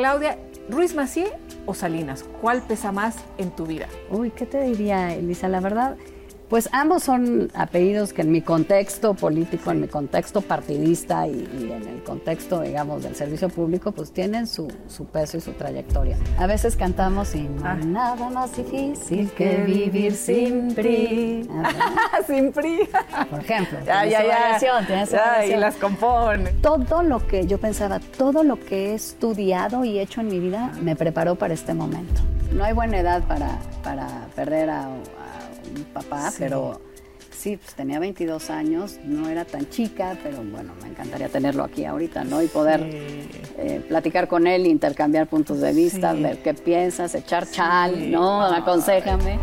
Claudia, ¿Ruiz Macié o Salinas? ¿Cuál pesa más en tu vida? Uy, ¿qué te diría, Elisa? La verdad, pues ambos son apellidos que en mi contexto político, en mi contexto partidista y, en el contexto, digamos, del servicio público, pues tienen su, peso y su trayectoria. A veces cantamos sin ah. nada más difícil que vivir sin PRI. sin PRI. Por ejemplo. Ya, ya, ya. y las compone. Todo lo que yo pensaba, todo lo que he estudiado y hecho en mi vida me preparó para este momento. No hay buena edad para, para perder a mi papá, pero sí, pues tenía 22 años, no era tan chica, pero bueno, me encantaría tenerlo aquí ahorita, ¿no? Y poder eh, platicar con él, intercambiar puntos de vista, ver qué piensas, echar chal, ¿no? Aconsejame.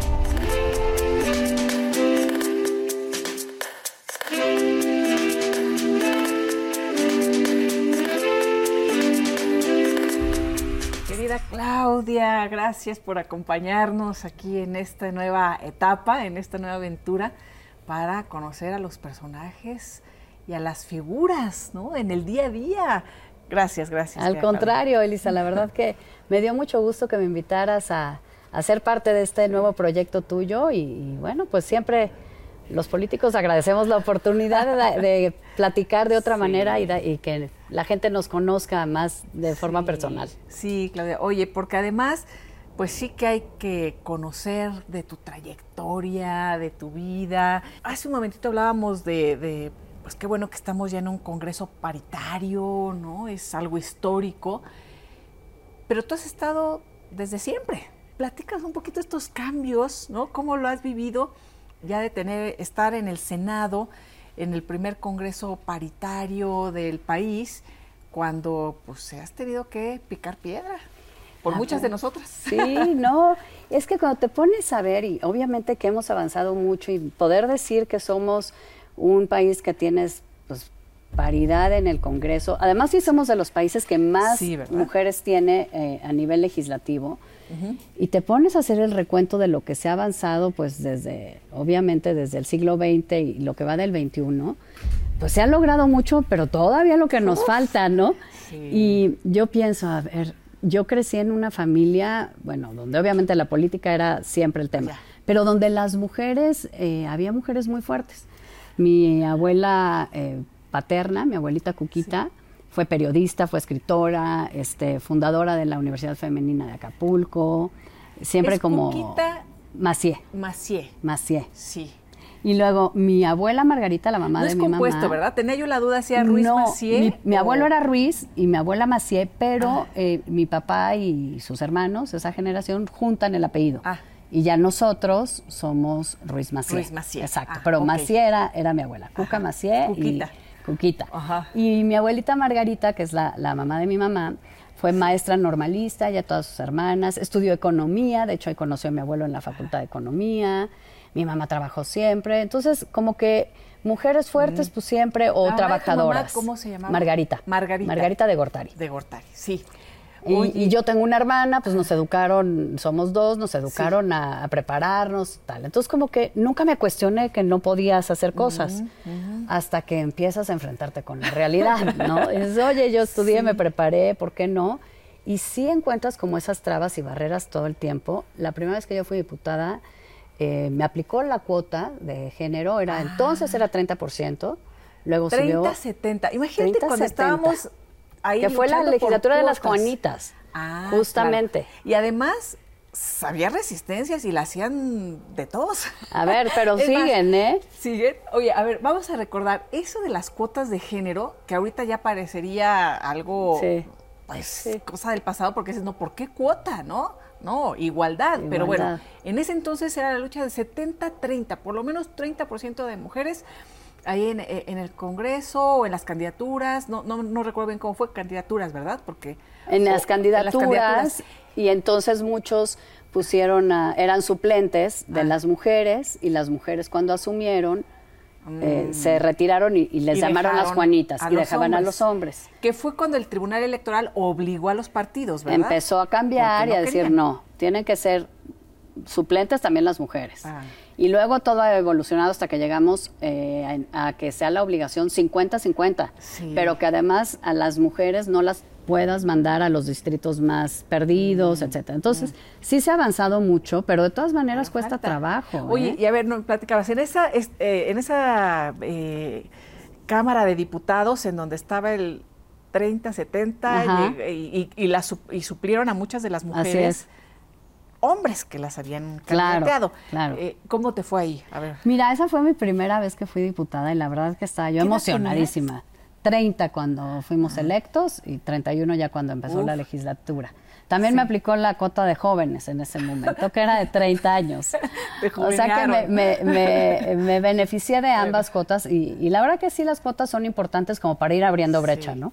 Claudia, gracias por acompañarnos aquí en esta nueva etapa, en esta nueva aventura, para conocer a los personajes y a las figuras, ¿no? En el día a día. Gracias, gracias. Al contrario, Elisa, la verdad que me dio mucho gusto que me invitaras a, ser parte de este nuevo proyecto tuyo y bueno, pues siempre los políticos agradecemos la oportunidad de, platicar de otra manera y, que la gente nos conozca más de forma personal. Sí, Claudia. Oye, porque además, pues sí que hay que conocer de tu trayectoria, de tu vida. Hace un momentito hablábamos de, de pues qué bueno que estamos ya en un congreso paritario, ¿no? Es algo histórico. Pero tú has estado desde siempre. Platicas un poquito estos cambios, ¿no? ¿Cómo lo has vivido? Ya de tener, estar en el Senado, en el primer Congreso paritario del país, cuando pues se has tenido que picar piedra por ah, muchas de nosotras. Sí, no, es que cuando te pones a ver, y obviamente que hemos avanzado mucho, y poder decir que somos un país que tienes pues, paridad en el Congreso, además sí somos de los países que más mujeres tiene eh, a nivel legislativo, y te pones a hacer el recuento de lo que se ha avanzado, pues desde, obviamente desde el siglo XX y lo que va del XXI, pues se ha logrado mucho, pero todavía lo que nos falta, ¿no? Y yo pienso, a ver, yo crecí en una familia, bueno, donde obviamente la política era siempre el tema, pero donde las mujeres, eh, había mujeres muy fuertes. Mi abuela eh, paterna, mi abuelita Cuquita, fue periodista, fue escritora, este, fundadora de la Universidad Femenina de Acapulco, siempre como... Cuquita Macié. Macié. Macié. Sí. Y luego mi abuela Margarita, la mamá de mi mamá. No es compuesto, ¿verdad? Tenía yo la duda si era Ruiz Macié. Mi, abuelo era Ruiz y mi abuela Macié, pero eh, mi papá y sus hermanos, esa generación, juntan el apellido. Ah. Y ya nosotros somos Ruiz Macié. Ruiz Macié. Exacto. Ah, pero Macié era, mi abuela. Cuca Macié. Cuquita. Cuquita. Y mi abuelita Margarita, que es la, mamá de mi mamá, fue maestra normalista, ya todas sus hermanas, estudió economía, de hecho ahí conoció a mi abuelo en la facultad de economía, mi mamá trabajó siempre, entonces como que mujeres fuertes pues siempre o trabajadoras. ¿Cómo se llama? Margarita. Margarita. Margarita de Gortari. De Gortari, sí. Y, yo tengo una hermana, pues nos educaron, somos dos, nos educaron a, prepararnos, tal. Entonces como que nunca me cuestioné que no podías hacer cosas hasta que empiezas a enfrentarte con la realidad, ¿no? dices, oye, yo estudié, me preparé, ¿por qué no? Y sí encuentras como esas trabas y barreras todo el tiempo. La primera vez que yo fui diputada, eh, me aplicó la cuota de género, era entonces era 30%, luego 30, subió... 70. Imagínate cuando estábamos que fue la legislatura de las Juanitas, ah, justamente. Y además había resistencias y la hacían de todos. A ver, pero siguen, ¿eh? Siguen. Oye, a ver, vamos a recordar eso de las cuotas de género, que ahorita ya parecería algo, pues, cosa del pasado, porque dices, no, ¿por qué cuota, no? No, igualdad. Pero bueno, en ese entonces era la lucha de 70-30, por lo menos 30% de mujeres ahí eh, en, el Congreso o en las candidaturas, no, no, no recuerdo bien cómo fue, candidaturas, ¿verdad? Porque en las, candidaturas, y entonces muchos pusieron, eran suplentes de ah. las mujeres y las mujeres cuando asumieron eh, mm. se retiraron y, les llamaron las Juanitas y dejaban a los hombres. Que fue cuando el Tribunal Electoral obligó a los partidos, ¿verdad? Empezó a cambiar y a decir no, tienen que ser suplentes también las mujeres. Ah. Y luego todo ha evolucionado hasta que llegamos eh, a, que sea la obligación 50-50, pero que además a las mujeres no las puedas mandar a los distritos más perdidos, etcétera. Entonces, sí se ha avanzado mucho, pero de todas maneras cuesta trabajo. Oye, ¿eh? y a ver, no platicabas, en esa, eh, en esa eh, Cámara de Diputados en donde estaba el 30, 70 y, y, suplieron a muchas de las mujeres. Hombres que las habían candidateado. Claro, ¿Cómo te fue ahí? A ver. Mira, esa fue mi primera vez que fui diputada y la verdad es que estaba yo emocionadísima. 30 cuando fuimos electos y 31 ya cuando empezó la legislatura. También me aplicó la cuota de jóvenes en ese momento, que era de 30 años. o sea que me, me, beneficié de ambas cuotas y, la verdad que sí las cuotas son importantes como para ir abriendo brecha, ¿no?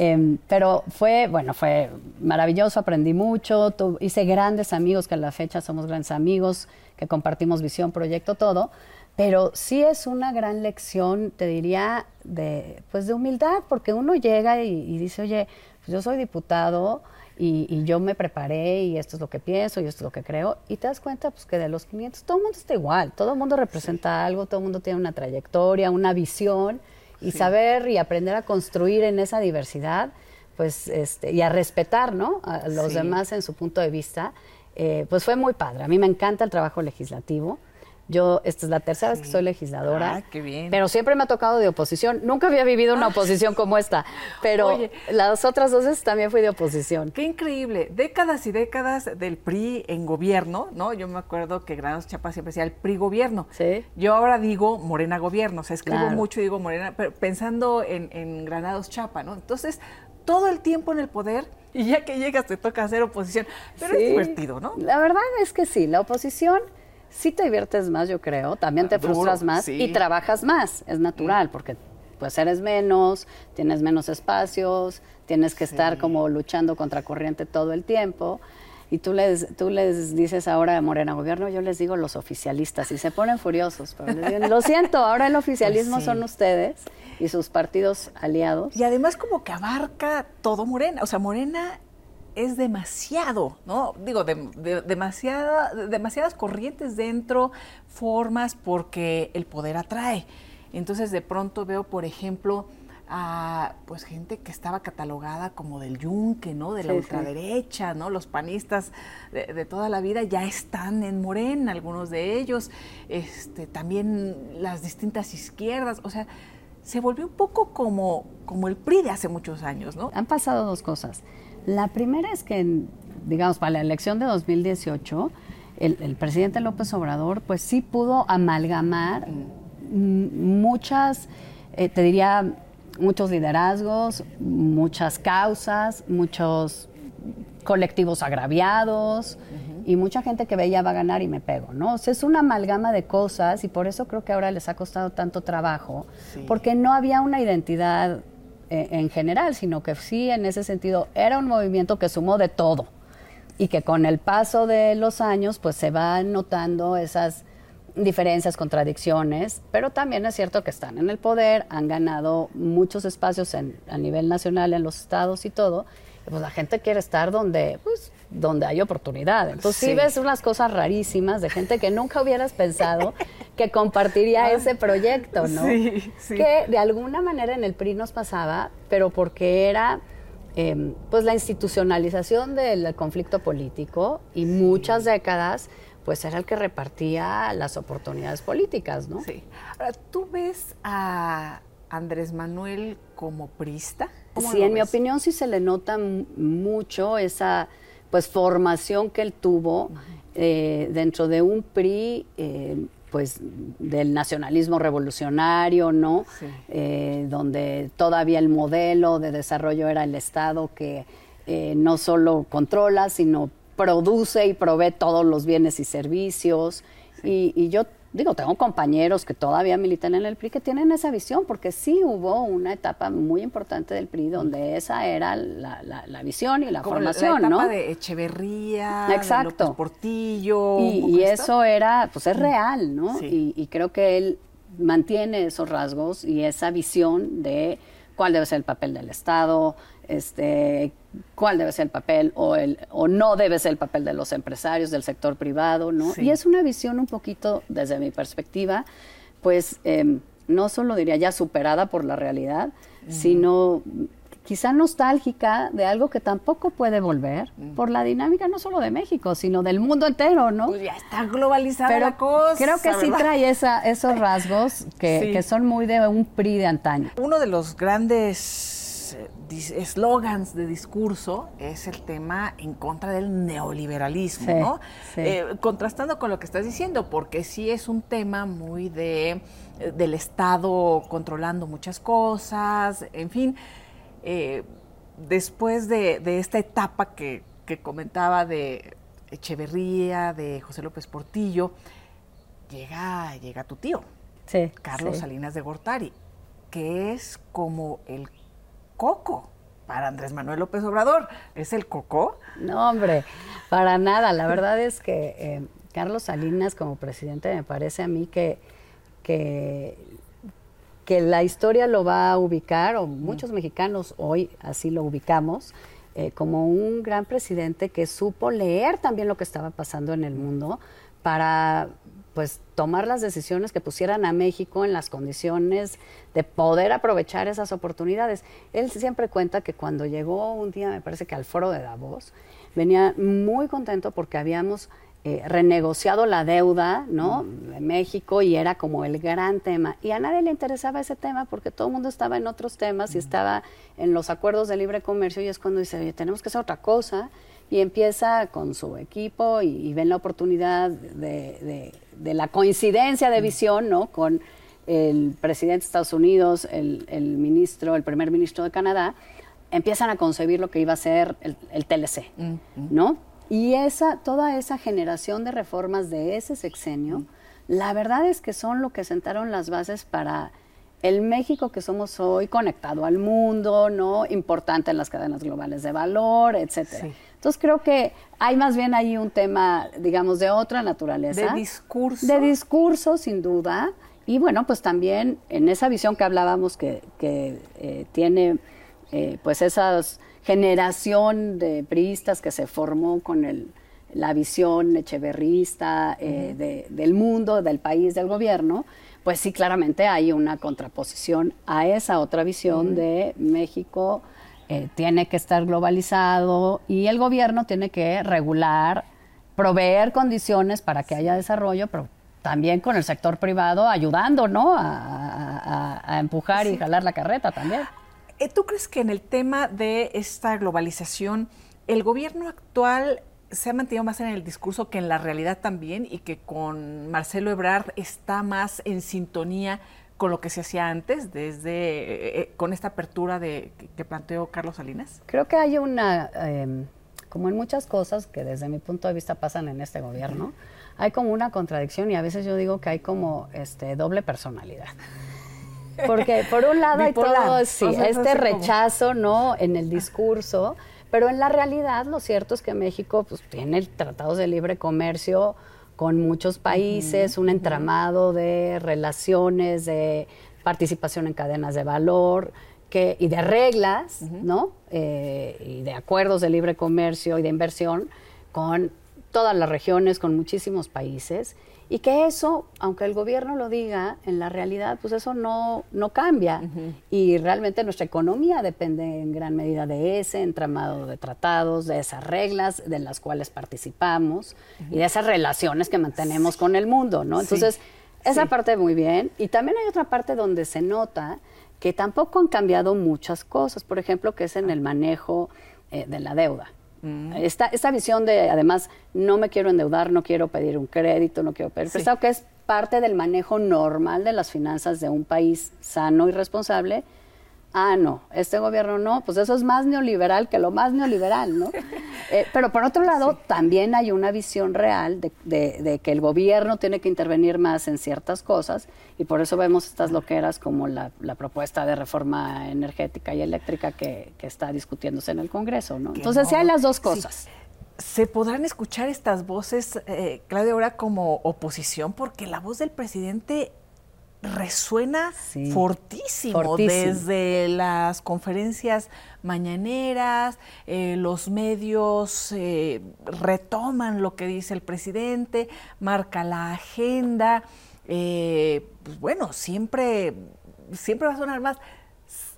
Em, pero fue, bueno, fue maravilloso, aprendí mucho, hice grandes amigos, que a la fecha somos grandes amigos, que compartimos visión, proyecto, todo. Pero sí es una gran lección, te diría, de, pues de humildad, porque uno llega y, dice, oye, pues yo soy diputado y, yo me preparé y esto es lo que pienso y esto es lo que creo, y te das cuenta pues que de los 500 todo el mundo está igual, todo el mundo representa algo, todo el mundo tiene una trayectoria, una visión, y saber y aprender a construir en esa diversidad, pues, este, y a respetar, ¿no? A los demás en su punto de vista, eh, pues fue muy padre. A mí me encanta el trabajo legislativo. Yo, esta es la tercera vez que soy legisladora. Ah, qué bien. Pero siempre me ha tocado de oposición. Nunca había vivido una ah. oposición como esta. Pero las otras dos veces también fui de oposición. Qué increíble. Décadas y décadas del PRI en gobierno, ¿no? Yo me acuerdo que Granados Chapa siempre decía el PRI gobierno. Sí. Yo ahora digo Morena gobierno. O sea, escribo mucho y digo Morena, pero pensando en, Granados Chapa, ¿no? Entonces, todo el tiempo en el poder y ya que llegas te toca hacer oposición. Pero es divertido, ¿no? La verdad es que sí, la oposición sí te diviertes más, yo creo, también te ah, frustras más y trabajas más, es natural, porque pues eres menos, tienes menos espacios, tienes que estar como luchando contra corriente todo el tiempo. Y tú les, tú les dices ahora de Morena Gobierno, yo les digo los oficialistas y se ponen furiosos. Pero lo siento, ahora el oficialismo pues son ustedes y sus partidos aliados. Y además como que abarca todo Morena. O sea, Morena es demasiado, ¿no? Digo, de, demasiadas corrientes dentro, formas, porque el poder atrae. Entonces de pronto veo, por ejemplo, a pues gente que estaba catalogada como del yunque, ¿no? De la ultraderecha, ¿no? Los panistas de, toda la vida ya están en Morena, algunos de ellos, este, también las distintas izquierdas, o sea, se volvió un poco como, como el PRI de hace muchos años, ¿no? Han pasado dos cosas. La primera es que, digamos, para la elección de 2018, el, presidente López Obrador, pues sí pudo amalgamar muchas, eh, te diría, muchos liderazgos, muchas causas, muchos colectivos agraviados y mucha gente que veía va a ganar y me pego, ¿no? O sea, es una amalgama de cosas y por eso creo que ahora les ha costado tanto trabajo, porque no había una identidad en general, sino que sí, en ese sentido, era un movimiento que sumó de todo. Y que con el paso de los años, pues se van notando esas diferencias, contradicciones, pero también es cierto que están en el poder, han ganado muchos espacios a nivel nacional en los estados y todo, pues la gente quiere estar donde, pues, donde hay oportunidad. Entonces sí. ves unas cosas rarísimas de gente que nunca hubieras pensado que compartiría ah. ese proyecto, ¿no? Sí, sí. Que de alguna manera en el PRI nos pasaba, pero porque era em, pues la institucionalización del conflicto político y muchas décadas pues era el que repartía las oportunidades políticas, ¿no? Sí. Ahora, ¿tú ves a Andrés Manuel como prista? Sí, en mi opinión sí se le nota mucho esa pues formación que él tuvo eh, dentro de un PRI eh, pues del nacionalismo revolucionario, ¿no? Eh, donde todavía el modelo de desarrollo era el Estado que no solo controla, sino produce y provee todos los bienes y servicios. Y, y, yo digo, tengo compañeros que todavía militan en el PRI que tienen esa visión, porque sí hubo una etapa muy importante del PRI donde esa era la, la, visión y la formación, la etapa de Echeverría, Exacto. De Portillo. Y, eso era, pues es real, ¿no? Y, y creo que él mantiene esos rasgos y esa visión de cuál debe ser el papel del Estado, este, cuál debe ser el papel o, el, o no debe ser el papel de los empresarios, del sector privado, ¿no? Y es una visión un poquito, desde mi perspectiva, pues em, no solo diría ya superada por la realidad, sino quizá nostálgica de algo que tampoco puede volver por la dinámica no solo de México, sino del mundo entero, ¿no? Pues ya está globalizada la cosa. Creo que sí trae esa, esos rasgos que, que son muy de un PRI de antaño. Uno de los grandes eslogans de discurso es el tema en contra del neoliberalismo, ¿no? Eh, contrastando con lo que estás diciendo, porque sí es un tema muy de eh, del Estado controlando muchas cosas, en fin. Eh, después de, esta etapa que, comentaba de Echeverría, de José López Portillo, llega, llega tu tío, Carlos Salinas de Gortari, que es como el coco para Andrés Manuel López Obrador. ¿Es el coco? No, hombre, para nada. La verdad es que eh, Carlos Salinas como presidente me parece a mí que, que, la historia lo va a ubicar, o muchos mexicanos hoy así lo ubicamos, eh, como un gran presidente que supo leer también lo que estaba pasando en el mundo para pues tomar las decisiones que pusieran a México en las condiciones de poder aprovechar esas oportunidades. Él siempre cuenta que cuando llegó un día, me parece que al foro de Davos, venía muy contento porque habíamos eh, renegociado la deuda ¿no? de México y era como el gran tema. Y a nadie le interesaba ese tema porque todo el mundo estaba en otros temas y estaba en los acuerdos de libre comercio y es cuando dice, oye, tenemos que hacer otra cosa y empieza con su equipo y, ven la oportunidad de, la coincidencia de visión, ¿no? Con el presidente de Estados Unidos, el, ministro, el primer ministro de Canadá, empiezan a concebir lo que iba a ser el, TLC, mm, mm. ¿no? Y esa, toda esa generación de reformas de ese sexenio, la verdad es que son lo que sentaron las bases para el México que somos hoy, conectado al mundo, ¿no? Importante en las cadenas globales de valor, etcétera. Entonces creo que hay más bien ahí un tema, digamos, de otra naturaleza. De discurso. De discurso, sin duda. Y bueno, pues también en esa visión que hablábamos que, eh, tiene eh, pues esa generación de priistas que se formó con el, la visión echeverrista eh, del mundo, del país, del gobierno, pues sí, claramente hay una contraposición a esa otra visión de México eh, tiene que estar globalizado y el gobierno tiene que regular, proveer condiciones para que haya desarrollo, pero también con el sector privado ayudando, ¿no? A, empujar y jalar la carreta también. Eh, ¿Tú crees que en el tema de esta globalización, el gobierno actual se ha mantenido más en el discurso que en la realidad también y que con Marcelo Ebrard está más en sintonía con lo que se hacía antes, desde eh, eh, con esta apertura de, que planteó Carlos Salinas? Creo que hay una, em, como en muchas cosas que desde mi punto de vista pasan en este gobierno, hay como una contradicción y a veces yo digo que hay como este doble personalidad. Porque por un lado hay todo este rechazo, ¿no? En el discurso, pero en la realidad lo cierto es que México pues, tiene tratados de libre comercio con muchos países, un entramado de relaciones, de participación en cadenas de valor que, y de reglas, ¿no? Eh, y de acuerdos de libre comercio y de inversión con todas las regiones, con muchísimos países y que eso, aunque el gobierno lo diga, en la realidad, pues eso no, no cambia. Y realmente nuestra economía depende en gran medida de ese entramado de tratados, de esas reglas de las cuales participamos y de esas relaciones que mantenemos con el mundo, ¿no? Entonces, esa parte muy bien. Y también hay otra parte donde se nota que tampoco han cambiado muchas cosas, por ejemplo, que es en el manejo eh, de la deuda. Mm. Esta, visión de, además, no me quiero endeudar, no quiero pedir un crédito, no quiero pedir prestado, que es parte del manejo normal de las finanzas de un país sano y responsable, ah, no, este gobierno no, pues eso es más neoliberal que lo más neoliberal, ¿no? Eh, pero por otro lado, también hay una visión real de, que el gobierno tiene que intervenir más en ciertas cosas y por eso vemos estas loqueras como la, propuesta de reforma energética y eléctrica que, está discutiéndose en el Congreso, ¿no? Entonces, sí hay las dos cosas. se podrán escuchar estas voces, eh, Claudia, ahora como oposición, porque la voz del presidente resuena fortísimo, desde las conferencias mañaneras, eh, los medios eh, retoman lo que dice el presidente, marca la agenda, eh, pues bueno, siempre, siempre va a sonar más.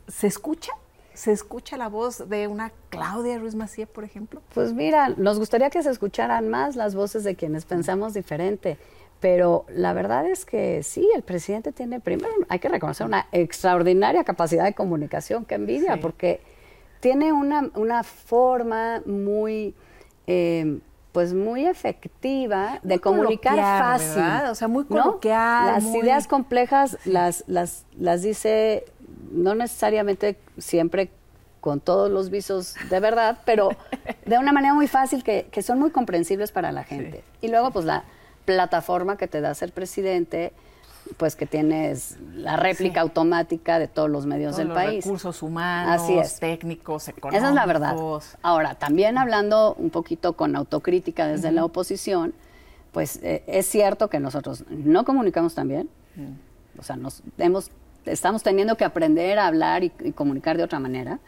¿Se escucha? ¿Se escucha la voz de una Claudia Ruiz Macié, por ejemplo? Pues mira, nos gustaría que se escucharan más las voces de quienes pensamos diferente. Pero la verdad es que sí, el presidente tiene, primero, hay que reconocer una extraordinaria capacidad de comunicación, que envidia, porque tiene una, una forma muy, eh, pues muy efectiva de comunicar fácil. O sea, muy coloquial. Las ideas complejas las, las, las dice, no necesariamente siempre con todos los visos de verdad, pero de una manera muy fácil que, que son muy comprensibles para la gente. Y luego, pues la plataforma que te da ser presidente, pues que tienes la réplica automática de todos los medios del país. Recursos humanos, técnicos, económicos. Esa es la verdad. Ahora, también hablando un poquito con autocrítica desde la oposición, pues eh, es cierto que nosotros no comunicamos tan bien. O sea, nos hemos, estamos teniendo que aprender a hablar y, comunicar de otra manera.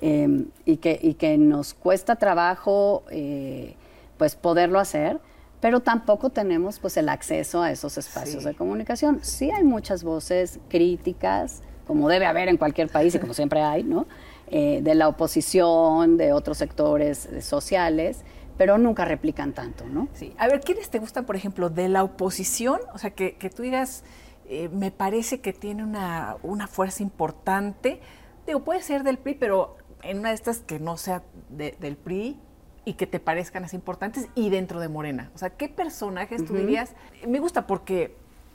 Em, y, que, y que nos cuesta trabajo eh, pues poderlo hacer pero tampoco tenemos pues el acceso a esos espacios de comunicación. Sí hay muchas voces críticas, como debe haber en cualquier país y como siempre hay, ¿no? Eh, de la oposición, de otros sectores eh, sociales, pero nunca replican tanto, ¿no? Sí. A ver, ¿quiénes te gustan, por ejemplo, de la oposición? O sea, que, tú digas, eh, me parece que tiene una, una fuerza importante. Digo, puede ser del PRI, pero en una de estas que no sea del PRI, y que te parezcan así importantes y dentro de Morena? O sea, ¿qué personajes tú dirías? Me gusta porque,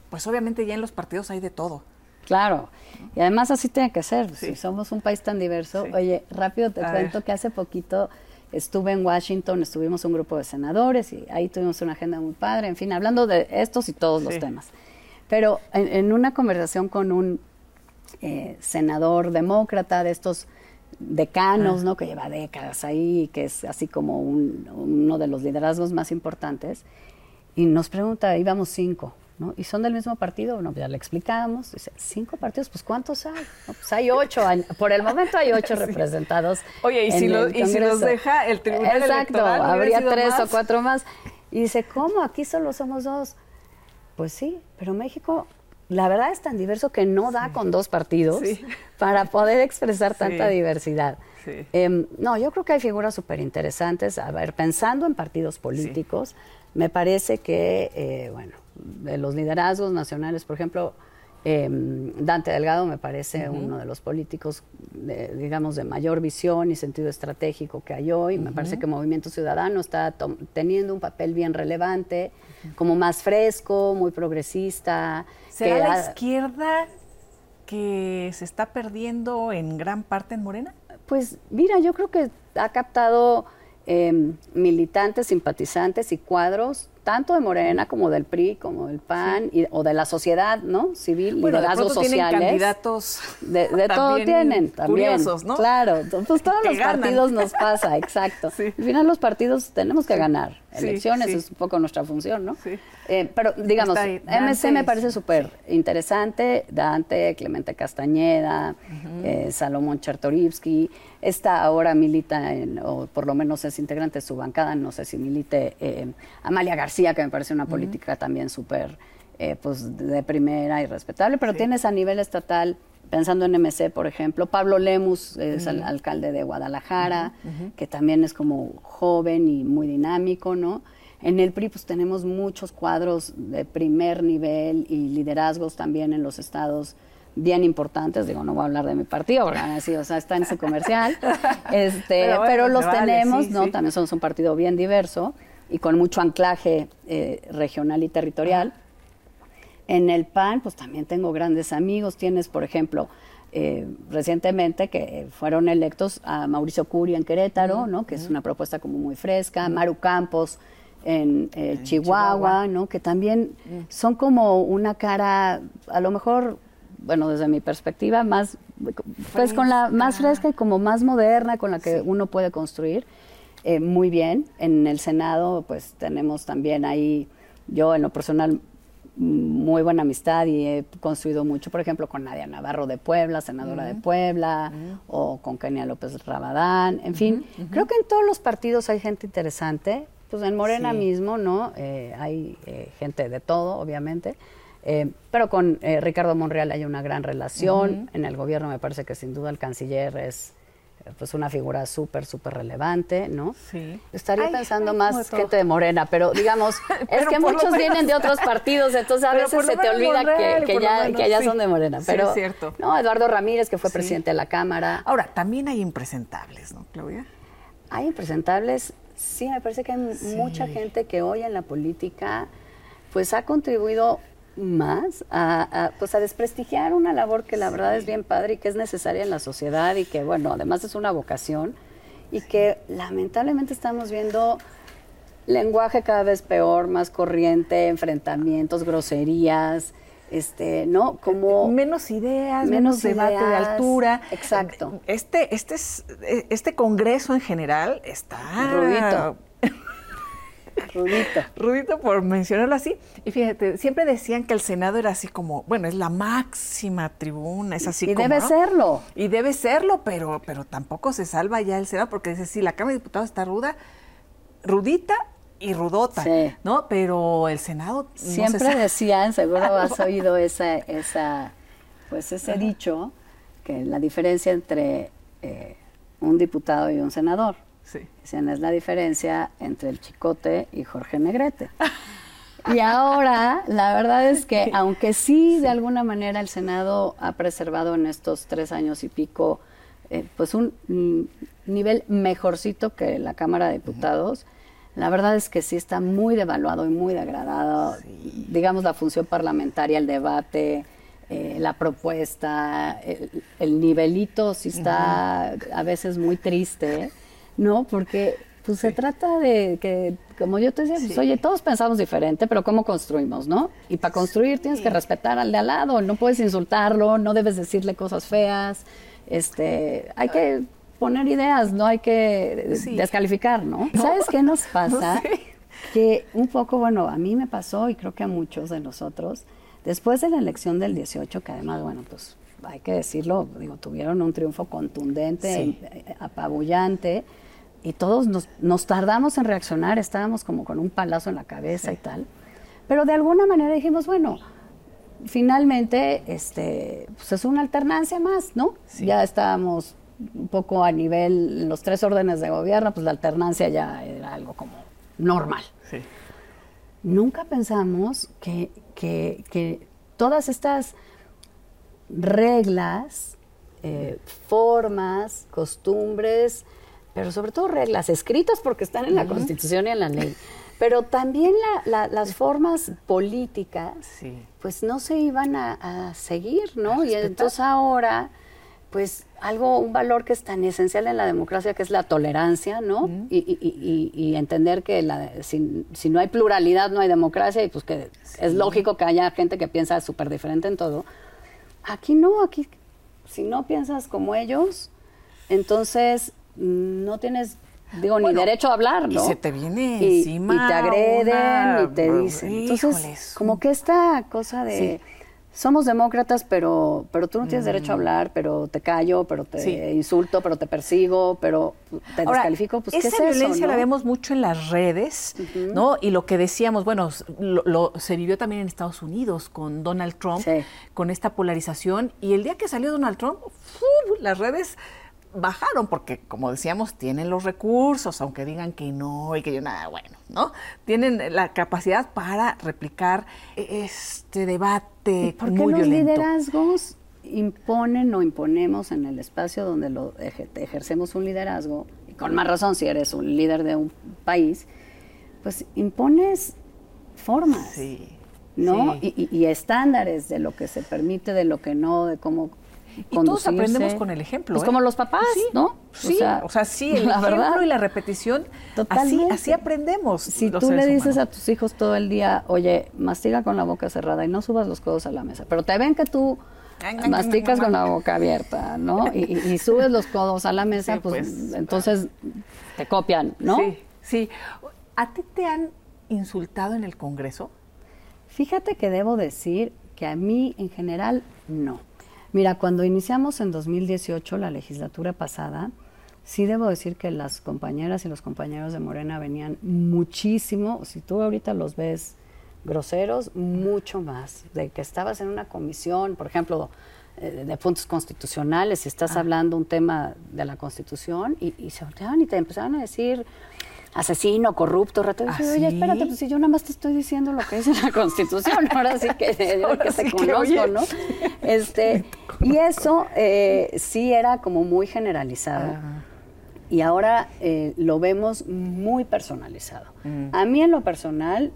pues obviamente ya en los partidos hay de todo. Claro, y además así tiene que ser. Si somos un país tan diverso. Oye, rápido te cuento que hace poquito estuve en Washington, estuvimos un grupo de senadores y ahí tuvimos una agenda muy padre, en fin, hablando de estos y todos los temas. Pero en, una conversación con un eh, senador demócrata de estos decanos, ah. ¿no? Que lleva décadas ahí, que es así como uno de los liderazgos más importantes. Y nos pregunta, íbamos cinco, ¿no? ¿Y son del mismo partido? No, ya le explicamos. Dice, ¿cinco partidos? Pues ¿cuántos hay? pues hay ocho. Por el momento hay ocho representados. Oye, ¿y, si, y si los deja el tribunal Exacto, habría tres o cuatro más. Y dice, ¿cómo? Aquí solo somos dos. Pues sí, pero México la verdad es tan diverso que no da con dos partidos para poder expresar tanta diversidad. Em, no, yo creo que hay figuras súper interesantes. A ver, pensando en partidos políticos, me parece que, eh, bueno, de los liderazgos nacionales, por ejemplo, Em, Dante Delgado me parece uno de los políticos, digamos, de mayor visión y sentido estratégico que hay hoy. Me parece que Movimiento Ciudadano está teniendo un papel bien relevante, como más fresco, muy progresista. ¿Será la izquierda que se está perdiendo en gran parte en Morena? Pues mira, yo creo que ha captado em, militantes, simpatizantes y cuadros tanto de Morena como del PRI, como del PAN y, o de la sociedad, ¿no? Civil, bueno, liderazgos sociales. Tienen candidatos de, de todo tienen, también. Curiosos, ¿no? Claro, pues todos los partidos nos pasa, exacto. Al final los partidos tenemos que ganar. Elecciones, es un poco nuestra función, ¿no? Eh, pero digamos, MC me parece súper interesante, Dante, Clemente Castañeda, eh, Salomón Chertorivsky, esta ahora milita, en, o por lo menos es integrante de su bancada, no sé si milite eh, Amalia García, que me parece una política también súper pues de primera y respetable, pero tienes a nivel estatal pensando en MC, por ejemplo, Pablo Lemus es el alcalde de Guadalajara, que también es como joven y muy dinámico, ¿no? En el PRI pues tenemos muchos cuadros de primer nivel y liderazgos también en los estados bien importantes, digo, no voy a hablar de mi partido, porque así, o sea, está en su comercial, este, pero, los tenemos, ¿no? También somos un partido bien diverso y con mucho anclaje eh, regional y territorial. En el PAN, pues también tengo grandes amigos. Tienes, por ejemplo, eh, recientemente que fueron electos a Mauricio Curi en Querétaro, ¿no? Que es una propuesta como muy fresca. Maru Campos en, eh, Chihuahua, ¿no? Que también son como una cara, a lo mejor, bueno, desde mi perspectiva, más, pues con la más fresca y como más moderna, con la que uno puede construir. Eh, muy bien. En el Senado, pues tenemos también ahí, yo en lo personal muy buena amistad y he construido mucho, por ejemplo, con Nadia Navarro de Puebla, senadora de Puebla, o con Kenia López Rabadán, en fin, creo que en todos los partidos hay gente interesante, pues en Morena mismo, ¿no? Eh, hay eh, gente de todo, obviamente, eh, pero con Ricardo Monreal hay una gran relación, en el gobierno me parece que sin duda el canciller es pues una figura súper, súper relevante, ¿no? Sí. Estaría Ay, pensando ay, más gente de Morena, pero digamos, es que muchos vienen de otros partidos, entonces a veces se te olvida Monreal, que, ya, menos, que ya sí. son de Morena. Sí, Pero, es cierto. No, Eduardo Ramírez, que fue Sí. presidente de la Cámara. Ahora, también hay impresentables, ¿no, Claudia? Hay impresentables, sí, me parece que hay mucha gente que hoy en la política pues ha contribuido más a, a, pues a desprestigiar una labor que la verdad es bien padre y que es necesaria en la sociedad y que bueno, además es una vocación y que lamentablemente estamos viendo lenguaje cada vez peor, más corriente, enfrentamientos, groserías, este, ¿no? Como menos ideas, menos menos, debate de altura. exacto. Este, este, es- este congreso en general está Rudito. Rudito. Rudito por mencionarlo así. Y fíjate, siempre decían que el Senado era así como, bueno, es la máxima tribuna, es así y como. debe ¿no? serlo. Y debe serlo, pero, pero tampoco se salva ya el Senado, porque dice, sí, la Cámara de Diputados está ruda, rudita y rudota, Sí. ¿no? Pero el Senado no se Siempre decían, seguro has oído esa, esa, pues ese dicho, que la diferencia entre eh, un diputado y un senador. Sí. Dicen, es la diferencia entre el Chicote y Jorge Negrete. Y ahora, la verdad es que, aunque sí, de alguna manera el Senado ha preservado en estos tres años y pico, eh, pues un mm, nivel mejorcito que la Cámara de Diputados, la verdad es que sí está muy devaluado y muy degradado, digamos, la función parlamentaria, el debate, eh, la propuesta, el, el nivelito sí está a veces muy triste, ¿no? Porque pues se trata de que, como yo te decía, pues Sí. oye, todos pensamos diferente, pero ¿cómo construimos, no? Y para construir tienes que respetar al de al lado, no puedes insultarlo, no debes decirle cosas feas, este, hay que poner ideas, no hay que descalificar, ¿no? ¿Sabes qué nos pasa? sé. Que un poco, bueno, a mí me pasó y creo que a muchos de nosotros, después de la elección del 18, que además, bueno, pues hay que decirlo, digo, tuvieron un triunfo contundente, Sí. eh, apabullante, y todos nos, nos tardamos en reaccionar, estábamos como con un palazo en la cabeza y tal, pero de alguna manera dijimos, bueno, finalmente, este, pues es una alternancia más, ¿no? Sí. Ya estábamos un poco a nivel, en los tres órdenes de gobierno, pues la alternancia ya era algo como normal. Sí. Nunca pensamos que, que- que todas estas reglas, eh, formas, costumbres, pero sobre todo reglas escritas porque están en la Constitución y en la ley, pero también la- la- las formas políticas, Sí. pues no se iban a, a seguir, ¿no? A Y entonces ahora, pues algo, un valor que es tan esencial en la democracia, que es la tolerancia, ¿no? y, y- y- y- y entender que la- si, si no hay pluralidad, no hay democracia, y pues que es lógico que haya gente que piensa súper diferente en todo. Aquí no, aquí, si no piensas como ellos, entonces no tienes, digo, ni derecho a hablar, y ¿no? se te viene Y- encima Y te agreden una- y te dicen. Entonces, Híjoles. como que esta cosa de... Sí. Somos demócratas, pero, pero tú no tienes derecho a hablar, pero te callo, pero te Mm. Sí. insulto, pero te persigo, pero te Ahora, descalifico. Pues, ¿qué esa es eso, violencia la vemos mucho en las redes, ¿no? Y lo que decíamos, bueno, lo, lo- se vivió también en Estados Unidos con Donald Trump, Sí. con esta polarización. Y el día que salió Donald Trump, ¡fu! las redes bajaron porque, como decíamos, tienen los recursos, aunque digan que no y que yo nada, bueno, ¿no? Tienen la capacidad para replicar este debate ¿Por qué muy los violento. liderazgos imponen o imponemos en el espacio donde lo eje- ejercemos un liderazgo? Y con más razón si eres un líder de un país, pues impones formas. Sí. ¿no? sí. Y, y- y estándares de lo que se permite, de lo que no, de cómo Y todos aprendemos con el ejemplo. Pues ¿eh? como los papás, Sí, ¿no? Sí, o sea, sí, el la ejemplo verdad. y la repetición, así, Totalmente. así aprendemos. Si los tú le dices a tus hijos todo el día, oye, mastiga con la boca cerrada y no subas los codos a la mesa, pero te ven que tú masticas con la boca abierta, ¿no? Y, y- y subes los codos a la mesa, Sí, pues, pues. entonces te copian, ¿no? Sí, sí. ¿A ti te han insultado en el Congreso? Fíjate que debo decir que a mí en general no. Mira, cuando iniciamos en 2018 la legislatura pasada, sí debo decir que las compañeras y los compañeros de Morena venían muchísimo, si tú ahorita los ves groseros, mucho más, de que estabas en una comisión, por ejemplo, eh, de puntos constitucionales, si estás hablando un tema de la Constitución, y, y se volteaban y te empezaban a decir asesino, corrupto, rato. Y ¿Ah, Oye, espérate, pues si yo nada más te estoy diciendo lo que dice la Constitución, ahora sí que, que te conozco, ¿no? Este, y eso eh, sí era como muy generalizado. Y ahora eh, lo vemos muy personalizado. Mm. A mí en lo personal,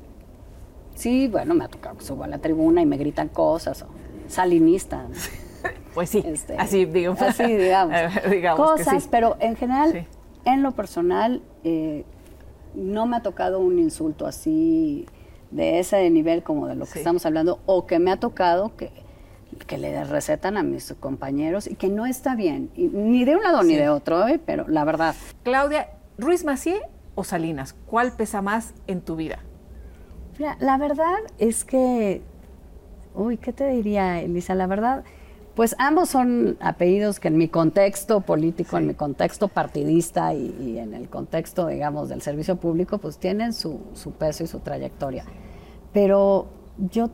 sí, bueno, me ha tocado que subo a la tribuna y me gritan cosas, o salinista. Pues sí, este, así digamos. Así digamos. cosas, pero en general, en lo personal, eh, no me ha tocado un insulto así de ese nivel como de lo que estamos hablando, o que me ha tocado que, que le recetan a mis compañeros y que no está bien, ni de un lado ni de otro, ¿eh? pero la verdad. Claudia, ¿Ruiz Macié o Salinas? ¿Cuál pesa más en tu vida? la verdad es que, uy, ¿qué te diría, Elisa? La verdad pues ambos son apellidos que en mi contexto político, en mi contexto partidista y, en el contexto, digamos, del servicio público, pues tienen su, peso y su trayectoria. Pero yo,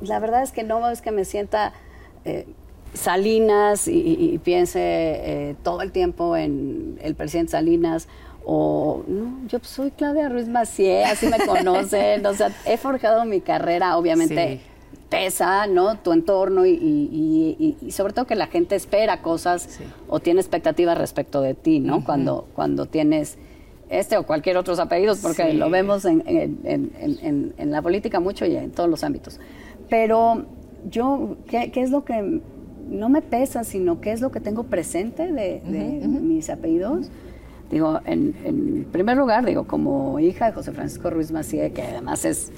la verdad es que no es que me sienta eh, Salinas y, piense eh, todo el tiempo en el presidente Salinas o no, yo soy Claudia Ruiz Macié, así me conocen, o sea, he forjado mi carrera, obviamente pesa, ¿no? Tu entorno y, sobre todo que la gente espera cosas o tiene expectativas respecto de ti, ¿no? cuando, cuando tienes este o cualquier otros apellidos, porque lo vemos en, la política mucho y en todos los ámbitos. Pero yo, ¿qué, es lo que no me pesa, sino qué es lo que tengo presente de, mis apellidos? Digo, en, primer lugar, digo, como hija de José Francisco Ruiz Macié, que además es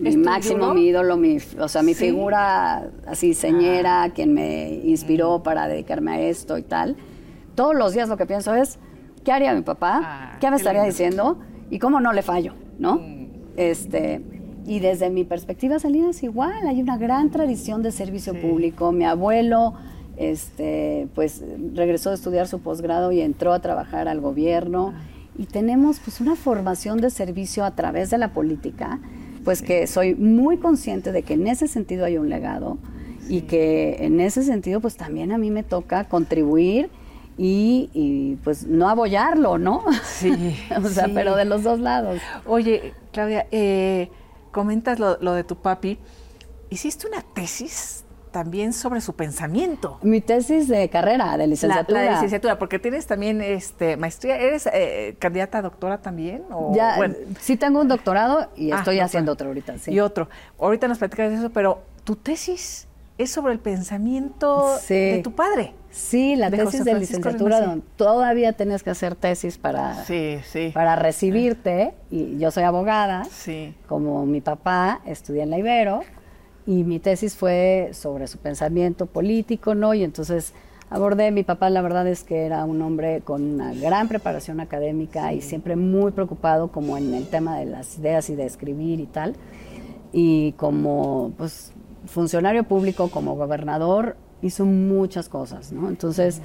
mi máximo, mi ídolo, mi, o sea, mi figura así señera, ah. quien me inspiró mm. para dedicarme a esto y tal. Todos los días lo que pienso es, ¿qué haría mi papá? Ah, ¿Qué me estaría diciendo? ¿Y cómo no le fallo? ¿No? Mm. Este, y desde mi perspectiva, Salinas, igual, hay una gran tradición de servicio público. Mi abuelo, este, pues, regresó a estudiar su posgrado y entró a trabajar al gobierno. Ah. Y tenemos, pues, una formación de servicio a través de la política pues que soy muy consciente de que en ese sentido hay un legado y que en ese sentido pues también a mí me toca contribuir y, pues no abollarlo, ¿no? Sí. o sea, pero de los dos lados. Oye, Claudia, eh, comentas lo, lo de tu papi. ¿Hiciste una tesis también sobre su pensamiento. Mi tesis de carrera, de licenciatura. La, licenciatura, porque tienes también este maestría. ¿Eres eh, candidata a doctora también? O, ya, sí tengo un doctorado y ah, estoy haciendo otro ahorita. Sí. Y otro. Ahorita nos platicas de eso, pero tu tesis es sobre el pensamiento de tu padre. Sí, la tesis de licenciatura, donde todavía tienes que hacer tesis para, para recibirte. Y yo soy abogada, sí. como mi papá, estudié en la Ibero y mi tesis fue sobre su pensamiento político, ¿no? Y entonces abordé, mi papá la verdad es que era un hombre con una gran preparación académica y siempre muy preocupado como en el tema de las ideas y de escribir y tal. Y como pues funcionario público, como gobernador, hizo muchas cosas, ¿no? Entonces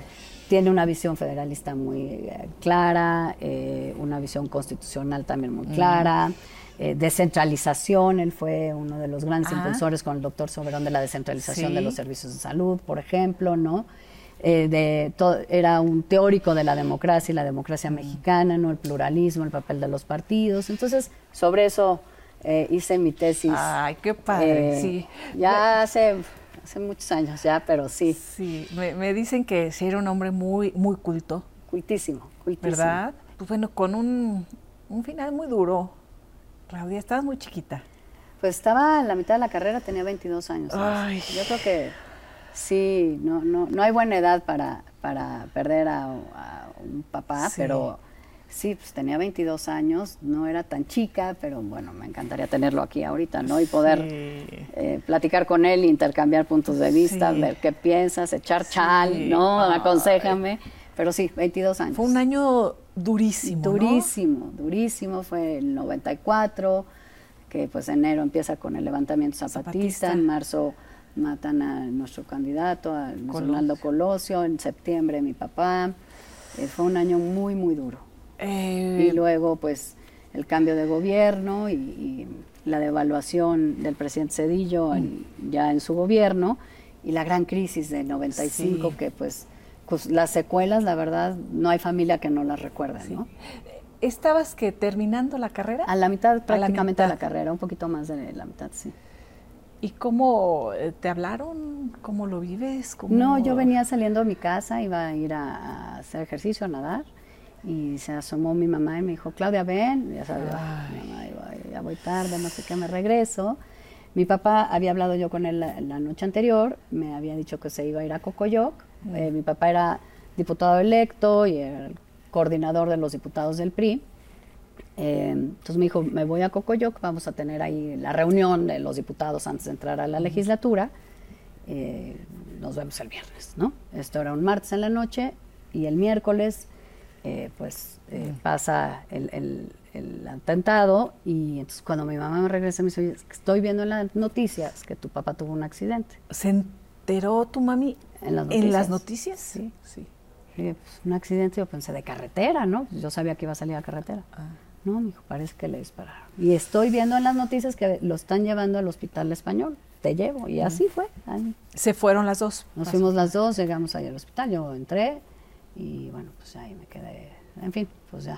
tiene una visión federalista muy eh, clara, eh, una visión constitucional también muy clara. Eh, descentralización, él fue uno de los grandes ah. impulsores con el doctor Soberón de la descentralización de los servicios de salud, por ejemplo, ¿no? Eh, de era un teórico de la democracia y la democracia mexicana, ¿no? El pluralismo, el papel de los partidos. Entonces, sobre eso eh, hice mi tesis. Ay, qué padre, sí. Ya hace, hace muchos años ya, pero sí. Sí, me, dicen que sí era un hombre muy, muy culto. Cultísimo, cultísimo. ¿Verdad? Pues bueno, con un, un final muy duro Claudia, estabas muy chiquita. Pues estaba en la mitad de la carrera, tenía 22 años. Yo creo que sí, no, no, no hay buena edad para, para perder a, un papá, pero sí, pues tenía 22 años, no era tan chica, pero bueno, me encantaría tenerlo aquí ahorita, ¿no? Y poder eh, platicar con él, intercambiar puntos de vista, ver qué piensas, echar chal, ¿no? Aconsejame. Pero sí, 22 años. Fue un año durísimo. Durísimo, durísimo. Fue el 94, que pues enero empieza con el levantamiento zapatista, en marzo matan a nuestro candidato, a Ronaldo Colosio, en septiembre mi papá. Eh, fue un año muy, muy duro. Eh, y luego pues el cambio de gobierno y, la devaluación del presidente Cedillo ya en su gobierno y la gran crisis de 95, que pues, pues las secuelas, la verdad, no hay familia que no las recuerde, ¿no? ¿Estabas que terminando la carrera? A la mitad prácticamente de la carrera, un poquito más de la mitad, sí. ¿Y cómo eh, te hablaron? ¿Cómo lo vives? No, yo venía saliendo de mi casa, iba a ir a, hacer ejercicio, a nadar, y se asomó mi mamá y me dijo, Claudia, ven, ya sabes, ya voy tarde, no sé qué, me regreso. Mi papá había hablado yo con él la, noche anterior, me había dicho que se iba a ir a Cocoyoc. Mm. Eh, mi papá era diputado electo y el coordinador de los diputados del PRI. Eh, entonces me dijo, me voy a Cocoyoc, vamos a tener ahí la reunión de los diputados antes de entrar a la legislatura. Eh, nos vemos el viernes, ¿no? Esto era un martes en la noche y el miércoles, pues pasa el, el atentado y entonces cuando mi mamá me regresa me dice, estoy viendo en las noticias que tu papá tuvo un accidente. ¿Se enteró tu mami en las noticias? Sí. sí. Pues, un accidente, yo pensé, de carretera, ¿no? Yo sabía que iba a salir a carretera. Ah. No, me dijo, parece que le dispararon. Y estoy viendo en las noticias que lo están llevando al hospital español. Te llevo. Y así fue. ¿Se fueron las dos? Nos fuimos las dos, llegamos ahí al hospital. Yo entré y bueno, pues ahí me quedé en fin, pues ya.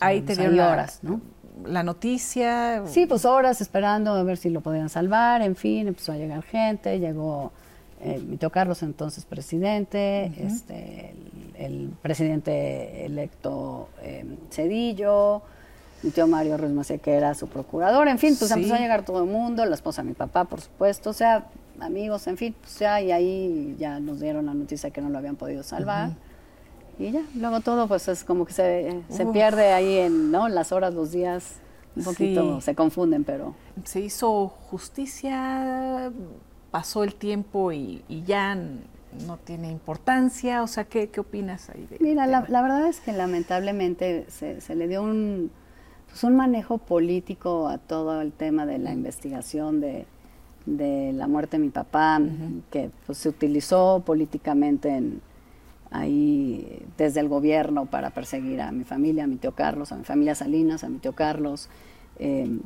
Ahí te dieron horas, ¿no? La noticia. Sí, pues horas esperando a ver si lo podían salvar, en fin, empezó a llegar gente, llegó eh, mi tío Carlos, entonces presidente, este, el, presidente electo eh, Cedillo, mi tío Mario Ruiz que era su procurador, en fin, pues empezó a llegar todo el mundo, la esposa de mi papá, por supuesto, o sea, amigos, en fin, pues ya, y ahí ya nos dieron la noticia que no lo habían podido salvar. Y ya, luego todo pues es como que se, se pierde ahí en ¿no? las horas, los días, un poquito se confunden, pero... Se hizo justicia, pasó el tiempo y, ya no tiene importancia, o sea, ¿qué, qué opinas ahí? De Mira, la, la, verdad es que lamentablemente se, se le dio un, pues un manejo político a todo el tema de la investigación de, de la muerte de mi papá, que pues se utilizó políticamente en ahí desde el gobierno para perseguir a mi familia, a mi tío Carlos, a mi familia Salinas, a mi tío Carlos, em,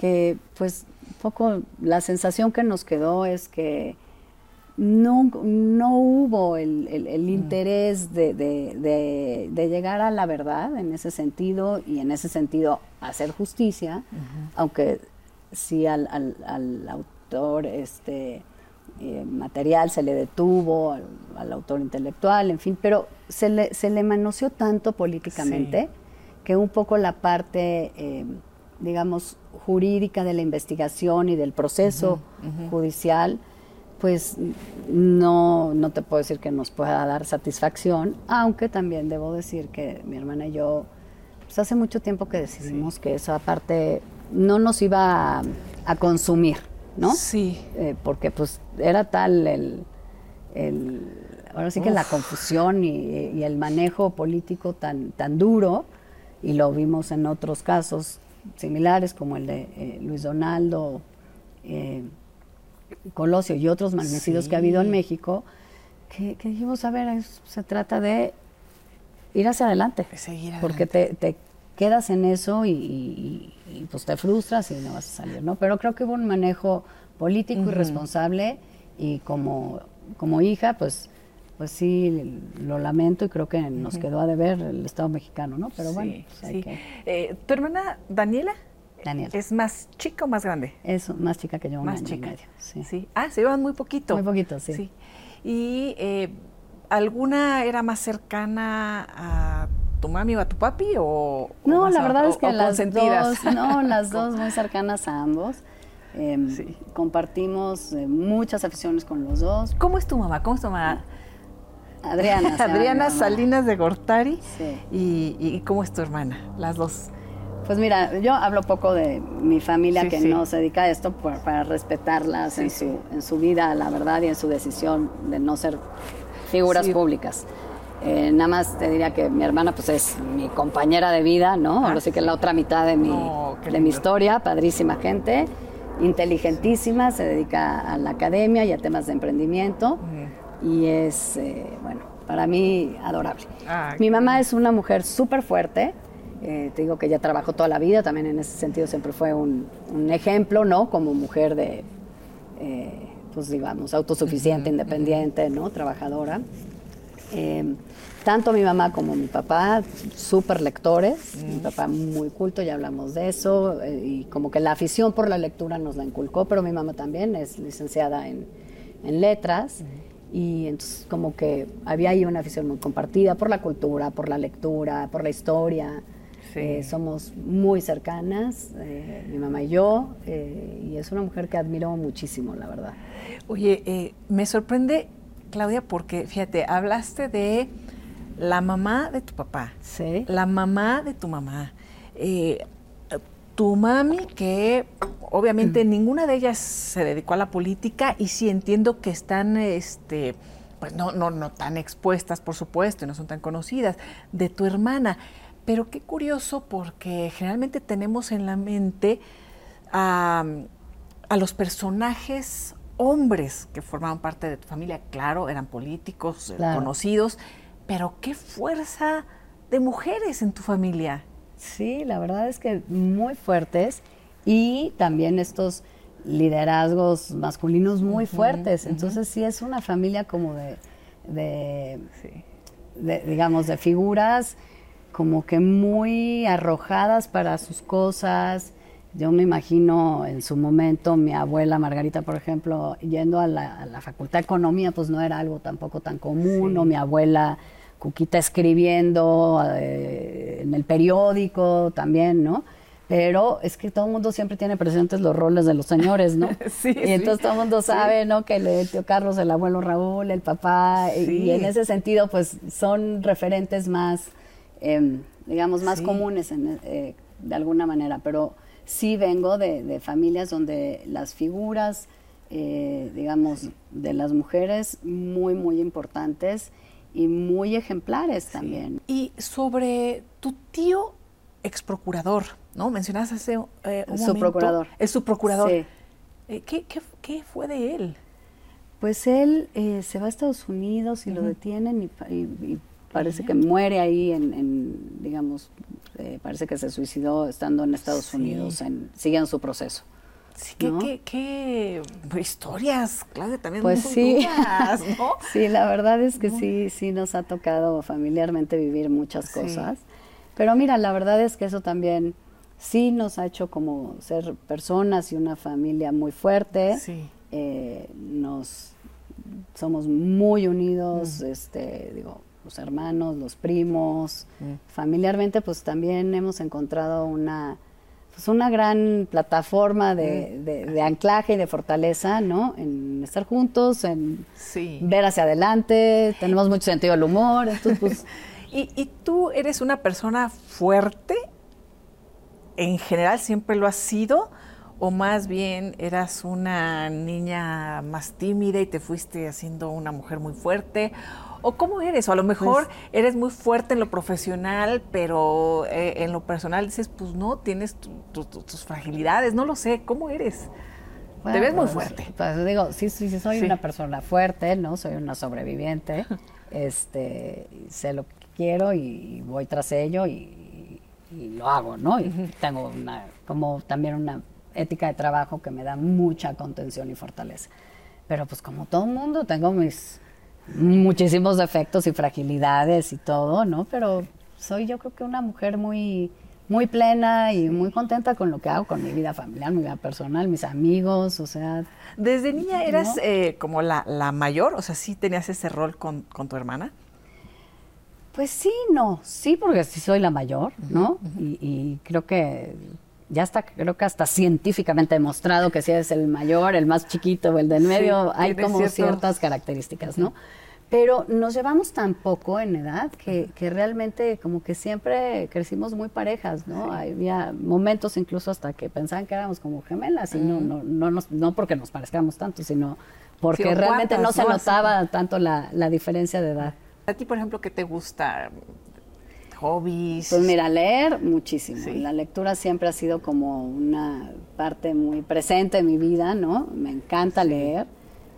que pues poco la sensación que nos quedó es que no, no hubo el, el, interés de, de, de, llegar a la verdad en ese sentido y en ese sentido hacer justicia, aunque sí al, al, al autor este, eh, material se le detuvo al, autor intelectual, en fin, pero se le, se le manoseó tanto políticamente que un poco la parte, eh, digamos, jurídica de la investigación y del proceso judicial, pues no, no te puedo decir que nos pueda dar satisfacción, aunque también debo decir que mi hermana y yo, pues hace mucho tiempo que decidimos que esa parte no nos iba a consumir. ¿no? Sí. Eh, porque pues era tal el, el ahora sí que la confusión y, el manejo político tan, tan duro, y lo vimos en otros casos similares como el de eh, Luis Donaldo, eh, Colosio y otros magnicidios que ha habido en México, que, dijimos, a ver, se trata de ir hacia adelante, porque te, te, quedas en eso y, pues te frustras y no vas a salir, ¿no? Pero creo que hubo un manejo político y responsable y como, como hija, pues pues sí, lo lamento y creo que nos quedó a deber el Estado mexicano, ¿no? Pero bueno, pues sí. Eh, ¿Tu hermana Daniela? Daniela. ¿Es más chica o más grande? Es más chica que yo, más chica. sí. Ah, se llevan muy poquito. Muy poquito, sí. sí. ¿Y eh, alguna era más cercana a tu mami o a tu papi o no la verdad es que las dos no las dos muy cercanas a ambos em, compartimos eh, muchas aficiones con los dos cómo es tu mamá cómo es tu mamá Adriana Adriana Salinas de Gortari. Sí. y, cómo es tu hermana las dos. Pues mira, yo hablo poco de mi familia que no se dedica a esto para respetarlas en, su, en su vida, la verdad, y en su decisión de no ser figuras públicas. Eh, nada más te diría que mi hermana pues es mi compañera de vida, ¿no? Ahora sí que es la otra mitad de mi, oh, de mi historia, padrísima gente, inteligentísima, se dedica a la academia y a temas de emprendimiento y es, eh, bueno, para mí adorable. Ah, mi mamá es una mujer súper fuerte, eh, te digo que ella trabajó toda la vida, también en ese sentido siempre fue un, ejemplo, ¿no? Como mujer de pues digamos, autosuficiente, independiente, ¿no? Trabajadora. Eh, tanto mi mamá como mi papá, súper lectores, mi papá muy culto, ya hablamos de eso, eh, y como que la afición por la lectura nos la inculcó, pero mi mamá también es licenciada en, en letras, y entonces como que había ahí una afición muy compartida por la cultura, por la lectura, por la historia. Eh, somos muy cercanas, eh, mi mamá y yo, y es una mujer que admiro muchísimo, la verdad. Oye, me sorprende, Claudia, porque fíjate, hablaste de la mamá de tu papá, sí. la mamá de tu mamá, eh, tu mami, que obviamente mm. ninguna de ellas se dedicó a la política y sí entiendo que están, este, pues no, no, no tan expuestas, por supuesto, y no son tan conocidas, de tu hermana. Pero qué curioso porque generalmente tenemos en la mente a, los personajes hombres que formaban parte de tu familia, claro, eran políticos, conocidos, pero qué fuerza de mujeres en tu familia. Sí, la verdad es que muy fuertes y también estos liderazgos masculinos muy fuertes. Entonces sí es una familia como de, de, digamos, de figuras como que muy arrojadas para sus cosas. Yo me imagino en su momento mi abuela Margarita, por ejemplo, yendo a la, Facultad de Economía, pues no era algo tampoco tan común, o mi abuela Cuquita escribiendo eh, en el periódico también, ¿no? Pero es que todo el mundo siempre tiene presentes los roles de los señores, ¿no? sí, y entonces todo el mundo sabe, ¿no? Que el tío Carlos, el abuelo Raúl, el papá, y en ese sentido, pues son referentes más, em, digamos, más comunes eh, de alguna manera. Pero sí vengo de, familias donde las figuras, eh, digamos, de las mujeres muy, muy importantes y muy ejemplares también. Y sobre tu tío ex procurador, ¿no? Mencionaste hace eh, un su procurador. Es su procurador. Sí. Eh, ¿qué, qué, fue de él? Pues él eh, se va a Estados Unidos y lo detienen y, parece que muere ahí en, digamos, eh, parece que se suicidó estando en Estados Unidos, en, siguiendo su proceso. Sí, qué, qué, historias, Claudia, también pues muy sí. ¿no? sí, la verdad es que sí, sí nos ha tocado familiarmente vivir muchas cosas. Pero mira, la verdad es que eso también sí nos ha hecho como ser personas y una familia muy fuerte. Sí. Eh, nos somos muy unidos, mm. este, digo, los hermanos, los primos. Mm. Familiarmente, pues también hemos encontrado una pues una gran plataforma de, anclaje y de fortaleza, ¿no? En estar juntos, en ver hacia adelante, tenemos mucho sentido del humor, pues ¿Y, tú eres una persona fuerte? ¿En general siempre lo has sido? ¿O más bien eras una niña más tímida y te fuiste haciendo una mujer muy fuerte? ¿O cómo eres? O a lo mejor pues eres muy fuerte en lo profesional, pero eh, en lo personal dices, pues no, tienes tus fragilidades, no lo sé, ¿cómo eres? Te ves muy pues, fuerte. Pues digo, sí, sí, soy una persona fuerte, ¿no? Soy una sobreviviente. este, sé lo que quiero y voy tras ello y, lo hago, ¿no? Y tengo una, como también una ética de trabajo que me da mucha contención y fortaleza. Pero pues como todo mundo, tengo mis muchísimos defectos y fragilidades y todo, ¿no? Pero soy yo creo que una mujer muy, muy plena y muy contenta con lo que hago, con mi vida familiar, mi vida personal, mis amigos, o sea... ¿Desde niña eras eh, como la, mayor? O sea, ¿sí tenías ese rol con, tu hermana? Pues sí, no, sí, porque sí soy la mayor, ¿no? y, creo que ya está, creo que hasta científicamente demostrado que si eres el mayor, el más chiquito o el del medio, hay como ciertas características, ¿no? Pero nos llevamos tan poco en edad que, realmente como que siempre crecimos muy parejas, ¿no? Había momentos incluso hasta que pensaban que éramos como gemelas y no, no, no, no porque nos parezcamos tanto, sino porque realmente no se notaba tanto la, la diferencia de edad. ¿A ti, por ejemplo, qué te gusta? Hobbies? Pues mira, leer muchísimo. La lectura siempre ha sido como una parte muy presente en mi vida, ¿no? Me encanta leer.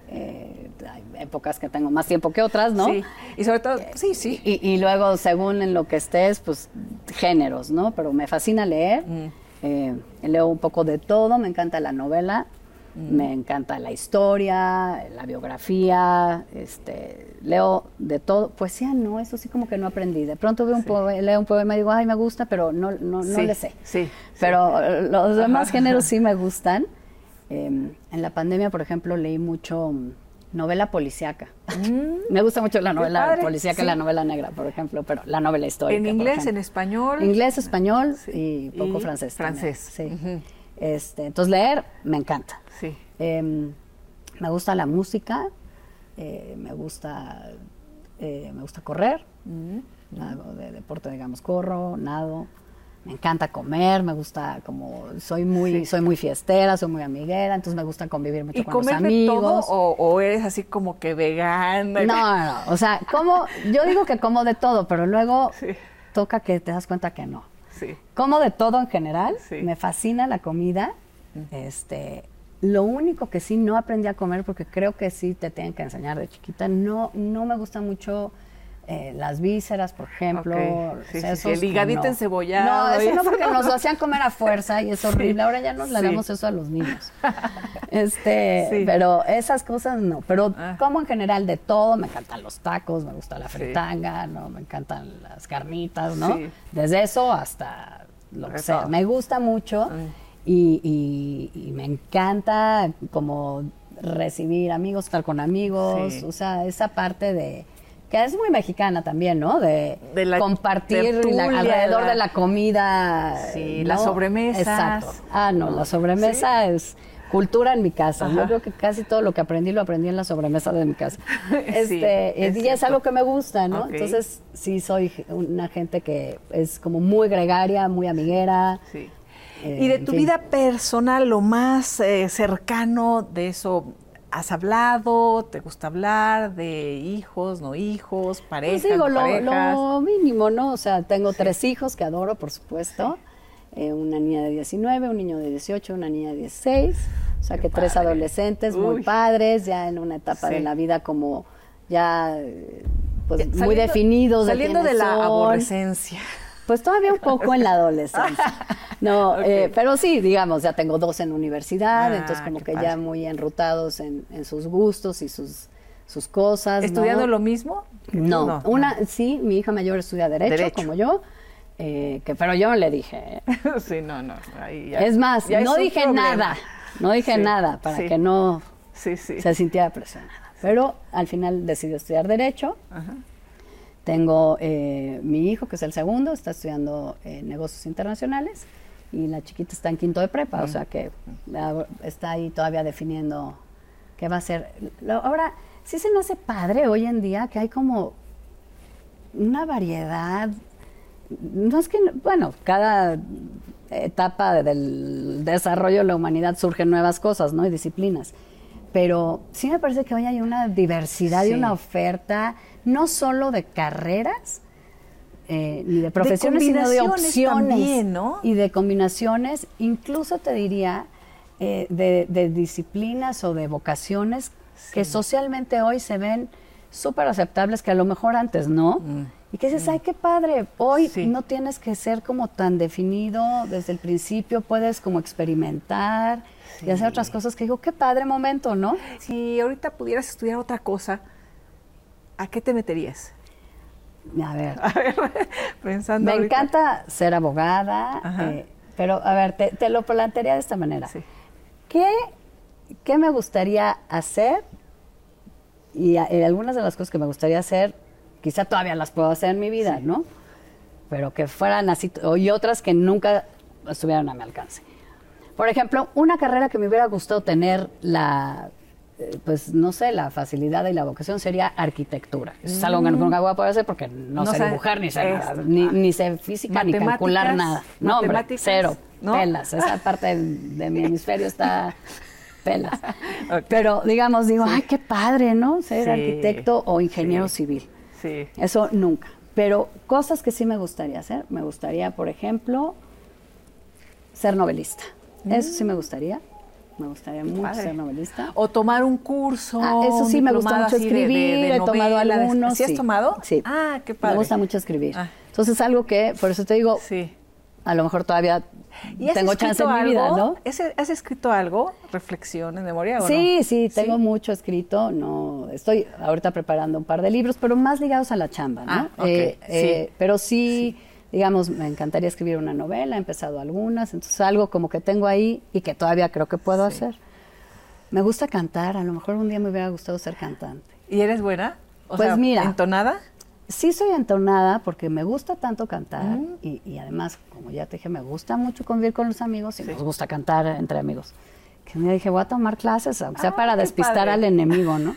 Eh, hay épocas que tengo más tiempo que otras, ¿no? Sí, y sobre todo, sí, sí. Y, luego, según en lo que estés, pues géneros, ¿no? Pero me fascina leer. Mm. Eh, leo un poco de todo, me encanta la novela. Mm. Me encanta la historia, la biografía, este, leo de todo. Poesía no, eso sí como que no aprendí. De pronto veo un leo un poema y digo, ay, me gusta, pero no, no, no le sé. Sí, pero los demás géneros sí me gustan. Em, en la pandemia, por ejemplo, leí mucho novela policíaca. Mm. me gusta mucho la novela policíaca y la novela negra, por ejemplo, pero la novela histórica. ¿En inglés, en español? Inglés, español y poco francés. Francés. Sí. este, entonces leer me encanta. Sí. Em, me gusta la música, eh, me gusta eh, me gusta correr, hago de deporte, digamos, corro, nado me encanta comer, me gusta como soy muy soy muy fiestera, soy muy amiguera, entonces me gusta convivir mucho con los amigos. De todo, o, eres así como que vegana? No, no, o sea, como yo digo que como de todo, pero luego toca que te das cuenta que no. Sí. Como de todo en general, me fascina la comida. Este, lo único que sí no aprendí a comer porque creo que sí te tienen que enseñar de chiquita, no no me gusta mucho eh, las vísceras, por ejemplo. el higadito encebollado. No, eso no porque nos lo hacían comer a fuerza y es horrible. Ahora ya nos le damos eso a los niños. este, pero esas cosas no. Pero ah. como en general de todo, me encantan los tacos, me gusta la fritanga, no, me encantan las carnitas, ¿no? Desde eso hasta lo que sea. Me gusta mucho y, y me encanta como recibir amigos, estar con amigos, o sea, esa parte de que es muy mexicana también, ¿no? De, compartir alrededor de la comida. Sí, las sobremesas. Exacto. Ah, no, la sobremesa es cultura en mi casa. Yo creo que casi todo lo que aprendí lo aprendí en la sobremesa de mi casa. Este, es y es algo que me gusta, ¿no? Entonces, sí soy una gente que es como muy gregaria, muy amiguera. Sí. Eh, y de tu vida personal, lo más eh, cercano de eso, ¿Has hablado? ¿Te gusta hablar de hijos, no hijos, pareja? Pues digo, lo, mínimo, ¿no? O sea, tengo tres hijos que adoro, por supuesto. Eh, una niña de 19, un niño de 18, una niña de 16. O sea, que tres adolescentes muy padres, ya en una etapa de la vida como ya pues, muy definidos. Saliendo de, la adolescencia. Pues todavía un poco en la adolescencia. No, eh, pero sí, digamos, ya tengo dos en universidad, ah, entonces como que ya muy enrutados en, sus gustos y sus, sus cosas. ¿Estudiando lo mismo? No, una, sí, mi hija mayor estudia Derecho, como yo. Eh, que, pero yo no le dije. sí, no, no. es más, no dije nada. No dije nada para que no se sintiera presionada. Pero al final decidió estudiar Derecho. Ajá. Tengo eh, mi hijo, que es el segundo, está estudiando eh, negocios internacionales y la chiquita está en quinto de prepa, o sea que está ahí todavía definiendo qué va a ser. Ahora, sí se me hace padre hoy en día que hay como una variedad, no es que, bueno, cada etapa del desarrollo de la humanidad surgen nuevas cosas, ¿no? Y disciplinas. Pero sí me parece que hoy hay una diversidad y una oferta no solo de carreras, eh, ni de profesiones, sino de opciones. Y de combinaciones, incluso te diría, eh, de, disciplinas o de vocaciones que socialmente hoy se ven súper aceptables, que a lo mejor antes no. Mm. Y que dices, mm. ay, qué padre, hoy no tienes que ser como tan definido desde el principio, puedes como experimentar y hacer otras cosas que digo, qué padre momento, ¿no? Si ahorita pudieras estudiar otra cosa, ¿a qué te meterías? A ver, pensando. Me encanta ser abogada, eh, pero a ver, te, lo plantearía de esta manera. ¿Qué, ¿Qué, me gustaría hacer? Y, algunas de las cosas que me gustaría hacer, quizá todavía las puedo hacer en mi vida, ¿no? Pero que fueran así, y otras que nunca estuvieran a mi alcance. Por ejemplo, una carrera que me hubiera gustado tener la pues no sé, la facilidad y la vocación sería arquitectura. Es algo que nunca voy a poder hacer porque no, sé dibujar, ni sé nada, ni, sé física, ni calcular nada. No, hombre, cero, pelas. Esa parte de, mi hemisferio está pelas. Pero digamos, digo, ay, qué padre, ¿no? Ser arquitecto o ingeniero civil. Sí. Eso nunca. Pero cosas que sí me gustaría hacer, me gustaría, por ejemplo, ser novelista. Eso sí me gustaría. Me gustaría mucho ser novelista. O tomar un curso. Ah, eso sí, me gusta mucho escribir. he tomado algunos. ¿Sí has tomado? Sí. Ah, qué padre. Me gusta mucho escribir. Ah. Entonces, algo que, por eso te digo, sí. a lo mejor todavía ¿Y has tengo chance en escrito mi vida, algo? ¿no? ¿Has, has escrito algo? ¿Reflexiones, memoria o Sí, no? sí, tengo mucho escrito. No, estoy ahorita preparando un par de libros, pero más ligados a la chamba, ¿no? Ah, ok, Eh, sí. eh, pero sí, digamos, me encantaría escribir una novela, he empezado algunas, entonces algo como que tengo ahí y que todavía creo que puedo Sí. hacer. Me gusta cantar, a lo mejor un día me hubiera gustado ser cantante. ¿Y eres buena? O Pues sea, mira. ¿Entonada? Sí soy entonada porque me gusta tanto cantar y, y además, como ya te dije, me gusta mucho convivir con los amigos y Sí. nos gusta cantar entre amigos. Que me dije, voy a tomar clases, aunque sea Ah, para despistar padre. al enemigo, ¿no?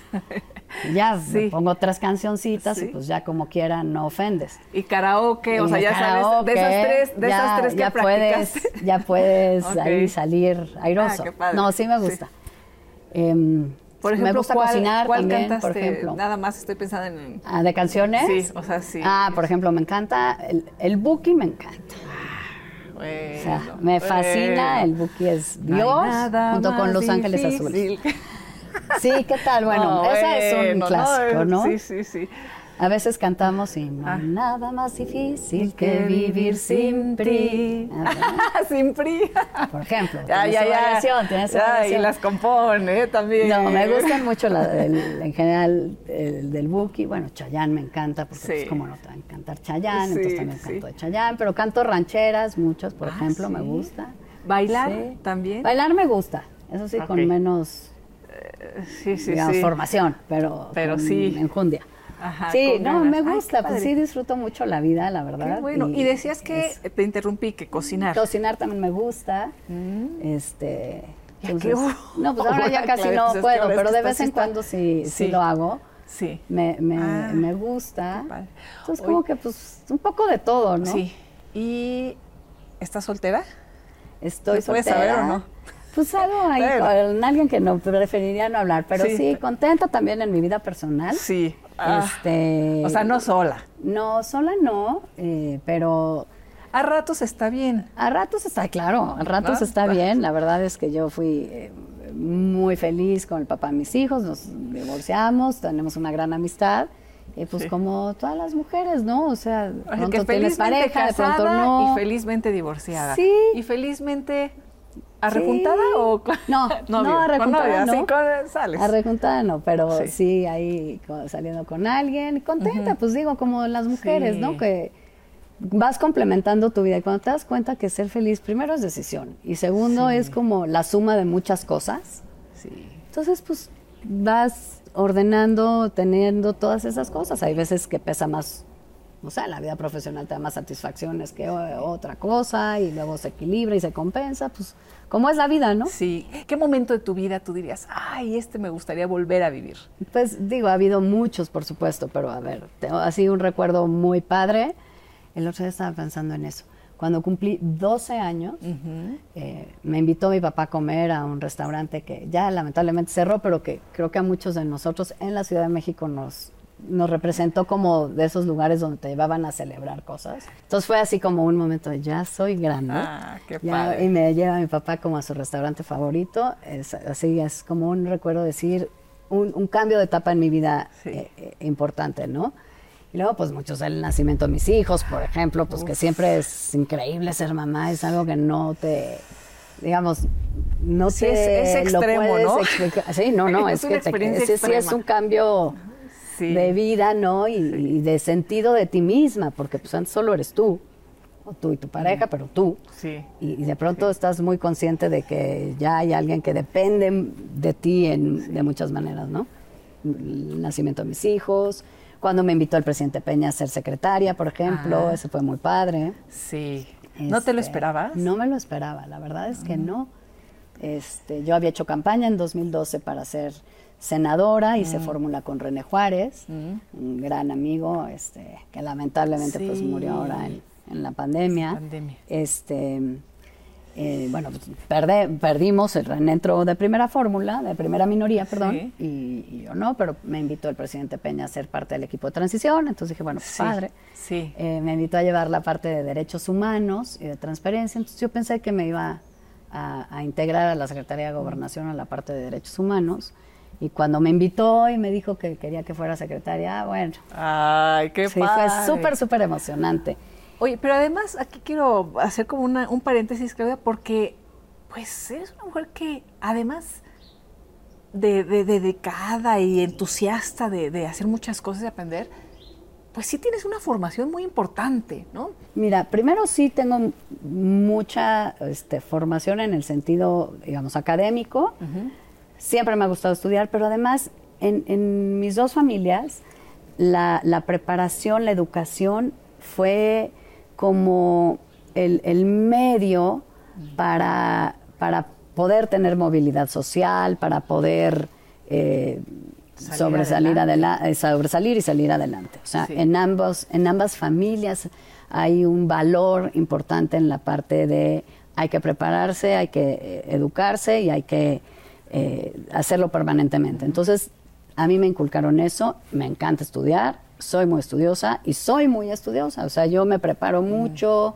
Y ya Sí. me pongo otras cancioncitas Sí. y pues ya como quiera no ofendes. Y karaoke, o sea, ya sabes, de esas tres, de ya- esas tres que ya puedes, ya puedes ahí salir airoso. Ah, qué padre. No, sí me Sí. gusta. Em, Por ejemplo, me gusta ¿cuál, cocinar cuál también, cantaste? por ejemplo. Nada más estoy pensando en... Ah, ¿De canciones? Sí, o sea, sí. Ah, por ejemplo, me encanta, el, el Buki me encanta. O sea, Bueno, me fascina, bueno. el Buki es Dios, junto con Los Ángeles difícil Azules. Sí, ¿qué tal? Bueno, No, esa es un clásico, ¿no? Sí, sí, sí. A veces cantamos y no Ah. hay nada más difícil que vivir sin PRI. Ah, Sin PRI. Por ejemplo, Ya, tiene ya, su ya. variación, tiene su Ya, variación. Y las compone ¿eh? también. No, me gustan mucho la del- en general el del Buki. Bueno, Chayán me encanta porque Sí. pues como no te va a encantar Chayán, Sí, entonces también sí. canto de Chayán, pero canto rancheras, muchas, por Ah, ejemplo, me gusta. ¿Bailar también? Bailar me gusta, eso sí, con menos, Sí, sí, digamos, sí. formación, pero, Pero con sí. enjundia. Ajá, sí, no, ganas. me Ay, gusta, pues sí disfruto mucho la vida, la verdad. Qué bueno. Y, decías que, es- te interrumpí, que cocinar. cocinar también me gusta, Mm. este... Entonces- no, pues ahora ya casi claro, no puedo, pero de vez en cuando sí, sí. Sí. lo hago. Sí. Me, me, Ah, me gusta. Entonces, como que, pues, un poco de todo, ¿no? Sí. ¿Y estás soltera? Estoy ¿Se puede soltera. saber o no? Pues algo ahí con alguien que no preferiría no hablar, pero Sí. sí, contenta también en mi vida personal. Sí. Ah, Este, o sea, no sola. No, sola no, eh, pero A ratos está bien. a ratos está claro, a ratos ¿No? está bien. La verdad es que yo fui eh, muy feliz con el papá de mis hijos, nos divorciamos, tenemos una gran amistad. Y pues Sí. como todas las mujeres, ¿no? O sea, de O sea, pronto que tienes felizmente pareja, de pronto no. y felizmente divorciada. Sí. Y felizmente arrejuntada Sí. o con No, novio? no, no. así con- sales. Arrejuntada no, pero Sí. sí, ahí saliendo con alguien, contenta, pues digo, como las mujeres, Sí. ¿no? Que vas complementando tu vida y cuando te das cuenta que ser feliz, primero es decisión y segundo es como la suma de muchas cosas. Sí. Entonces, pues vas ordenando, teniendo todas esas cosas. Hay veces que pesa más, o sea, la vida profesional te da más satisfacciones que otra cosa y luego se equilibra y se compensa, pues como es la vida, ¿no? Sí. ¿Qué momento de tu vida tú dirías, ay, este me gustaría volver a vivir? Pues digo, ha habido muchos, por supuesto, pero a ver, tengo así un recuerdo muy padre. El otro día estaba pensando en eso. Cuando cumplí 12 años, eh, me invitó mi papá a comer a un restaurante que ya lamentablemente cerró, pero que creo que a muchos de nosotros en la Ciudad de México nos, nos representó como de esos lugares donde te llevaban a celebrar cosas. Entonces fue así como un momento de ya soy grande. Ah, qué Ya, padre. y me lleva mi papá como a su restaurante favorito. Es, así es como un recuerdo decir, un, un cambio de etapa en mi vida Sí. eh, eh, importante, ¿no? Y luego, pues muchos el nacimiento de mis hijos, por ejemplo, pues que siempre es increíble ser mamá, es algo que no te, digamos, no Sí, te es- es lo extremo, puedes ¿no? explicar. Sí, no, no, Es es, que te, sí, sí es un cambio Sí. de vida, ¿no? Y, y de sentido de ti misma, porque pues antes solo eres tú, o tú y tu pareja, pero tú. Sí. Y, y de pronto estás muy consciente de que ya hay alguien que depende de ti en, de muchas maneras, ¿no? El nacimiento de mis hijos, cuando me invitó el presidente Peña a ser secretaria, por ejemplo, Ah. eso fue muy padre. Sí. ¿No te lo Este, esperabas? No me lo esperaba, la verdad es que no. Este, yo había hecho campaña en 2012 para ser senadora, hice fórmula con René Juárez, un gran amigo, este, que lamentablemente pues murió ahora en, en la pandemia. Pandemia. Este, eh, bueno, pues, perde- perdimos, el René entró de primera fórmula, de primera minoría, perdón, Sí. y, y yo no, pero me invitó el presidente Peña a ser parte del equipo de transición, entonces dije, bueno, pues Sí, padre. sí. Eh, me invitó a llevar la parte de derechos humanos y de transparencia, entonces yo pensé que me iba a, a integrar a la Secretaría de Gobernación a la parte de derechos humanos. Y cuando me invitó y me dijo que quería que fuera secretaria, ah, bueno, Ay, qué sí, padre. fue súper, súper emocionante. Oye, pero además aquí quiero hacer como una, un paréntesis, Claudia, porque pues eres una mujer que además de, dedicada y entusiasta de, hacer muchas cosas y aprender, pues sí tienes una formación muy importante, ¿no? Mira, primero sí tengo mucha este, formación en el sentido, digamos, académico. Siempre me ha gustado estudiar, pero además en, mis dos familias la, preparación, la educación fue como el, medio para, para poder tener movilidad social, para poder eh, sobresalir adelante. Eh, sobresalir y salir adelante. O sea, en ambos, en ambas familias hay un valor importante en la parte de hay que prepararse, hay que eh, educarse y hay que hacerlo permanentemente. Entonces, a mí me inculcaron eso, me encanta estudiar, soy muy estudiosa y soy muy estudiosa. O sea, yo me preparo mucho.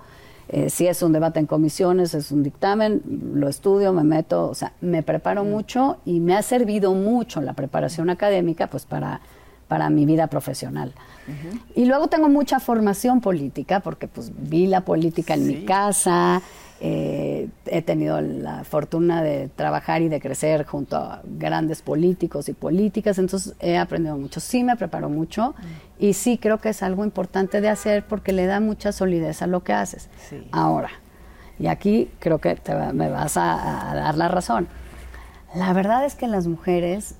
Eh, si es un debate en comisiones, es un dictamen, lo estudio, me meto, o sea, me preparo mucho y me ha servido mucho la preparación académica pues para, para mi vida profesional. Y luego tengo mucha formación política porque pues vi la política en mi casa, eh, he tenido la fortuna de trabajar y de crecer junto a grandes políticos y políticas, entonces he aprendido mucho. Sí me preparo mucho mm. y sí creo que es algo importante de hacer porque le da mucha solidez a lo que haces. Ahora, y aquí creo que me vas a, dar la razón. La verdad es que las mujeres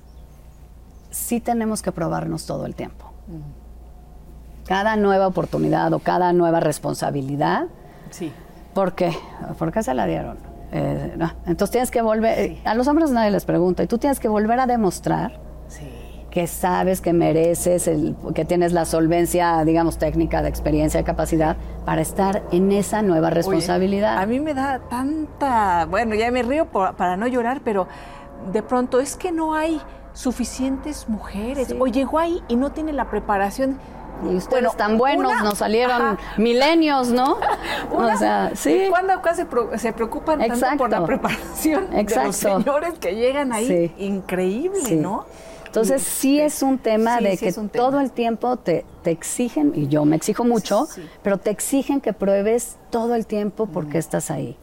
sí tenemos que probarnos todo el tiempo. Mm. Cada nueva oportunidad o cada nueva responsabilidad. Sí ¿Por qué? ¿Por qué se la dieron? Eh, Entonces tienes que volver, a los hombres nadie les pregunta, y tú tienes que volver a demostrar que sabes, que mereces, el, que tienes la solvencia, digamos, técnica, de experiencia, de capacidad para estar en esa nueva responsabilidad. a mí me da tanta, bueno, ya me río para no llorar, pero de pronto es que no hay suficientes mujeres, o llegó ahí y no tiene la preparación y ustedes tan buenos, nos salieron milenios, ¿no? o sea, sí. ¿Cuándo acá se, se preocupan tanto por la preparación de los señores que llegan ahí? Increíble, ¿no? Entonces sí es un tema de que todo el tiempo te, te, exigen, y yo me exijo mucho, pero te exigen que pruebes todo el tiempo porque mm. estás ahí.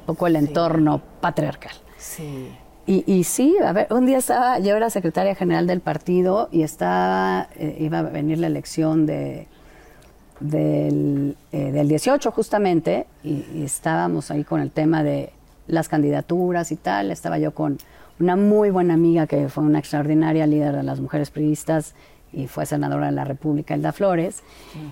Un poco el entorno patriarcal. Sí. Y, sí, a ver, un día estaba, yo era secretaria general del partido y estaba, eh, iba a venir la elección de, del, 18 eh, justamente, y, estábamos ahí con el tema de las candidaturas y tal. Estaba yo con una muy buena amiga que fue una extraordinaria líder de las mujeres periodistas y fue senadora de la República, Elda Flores.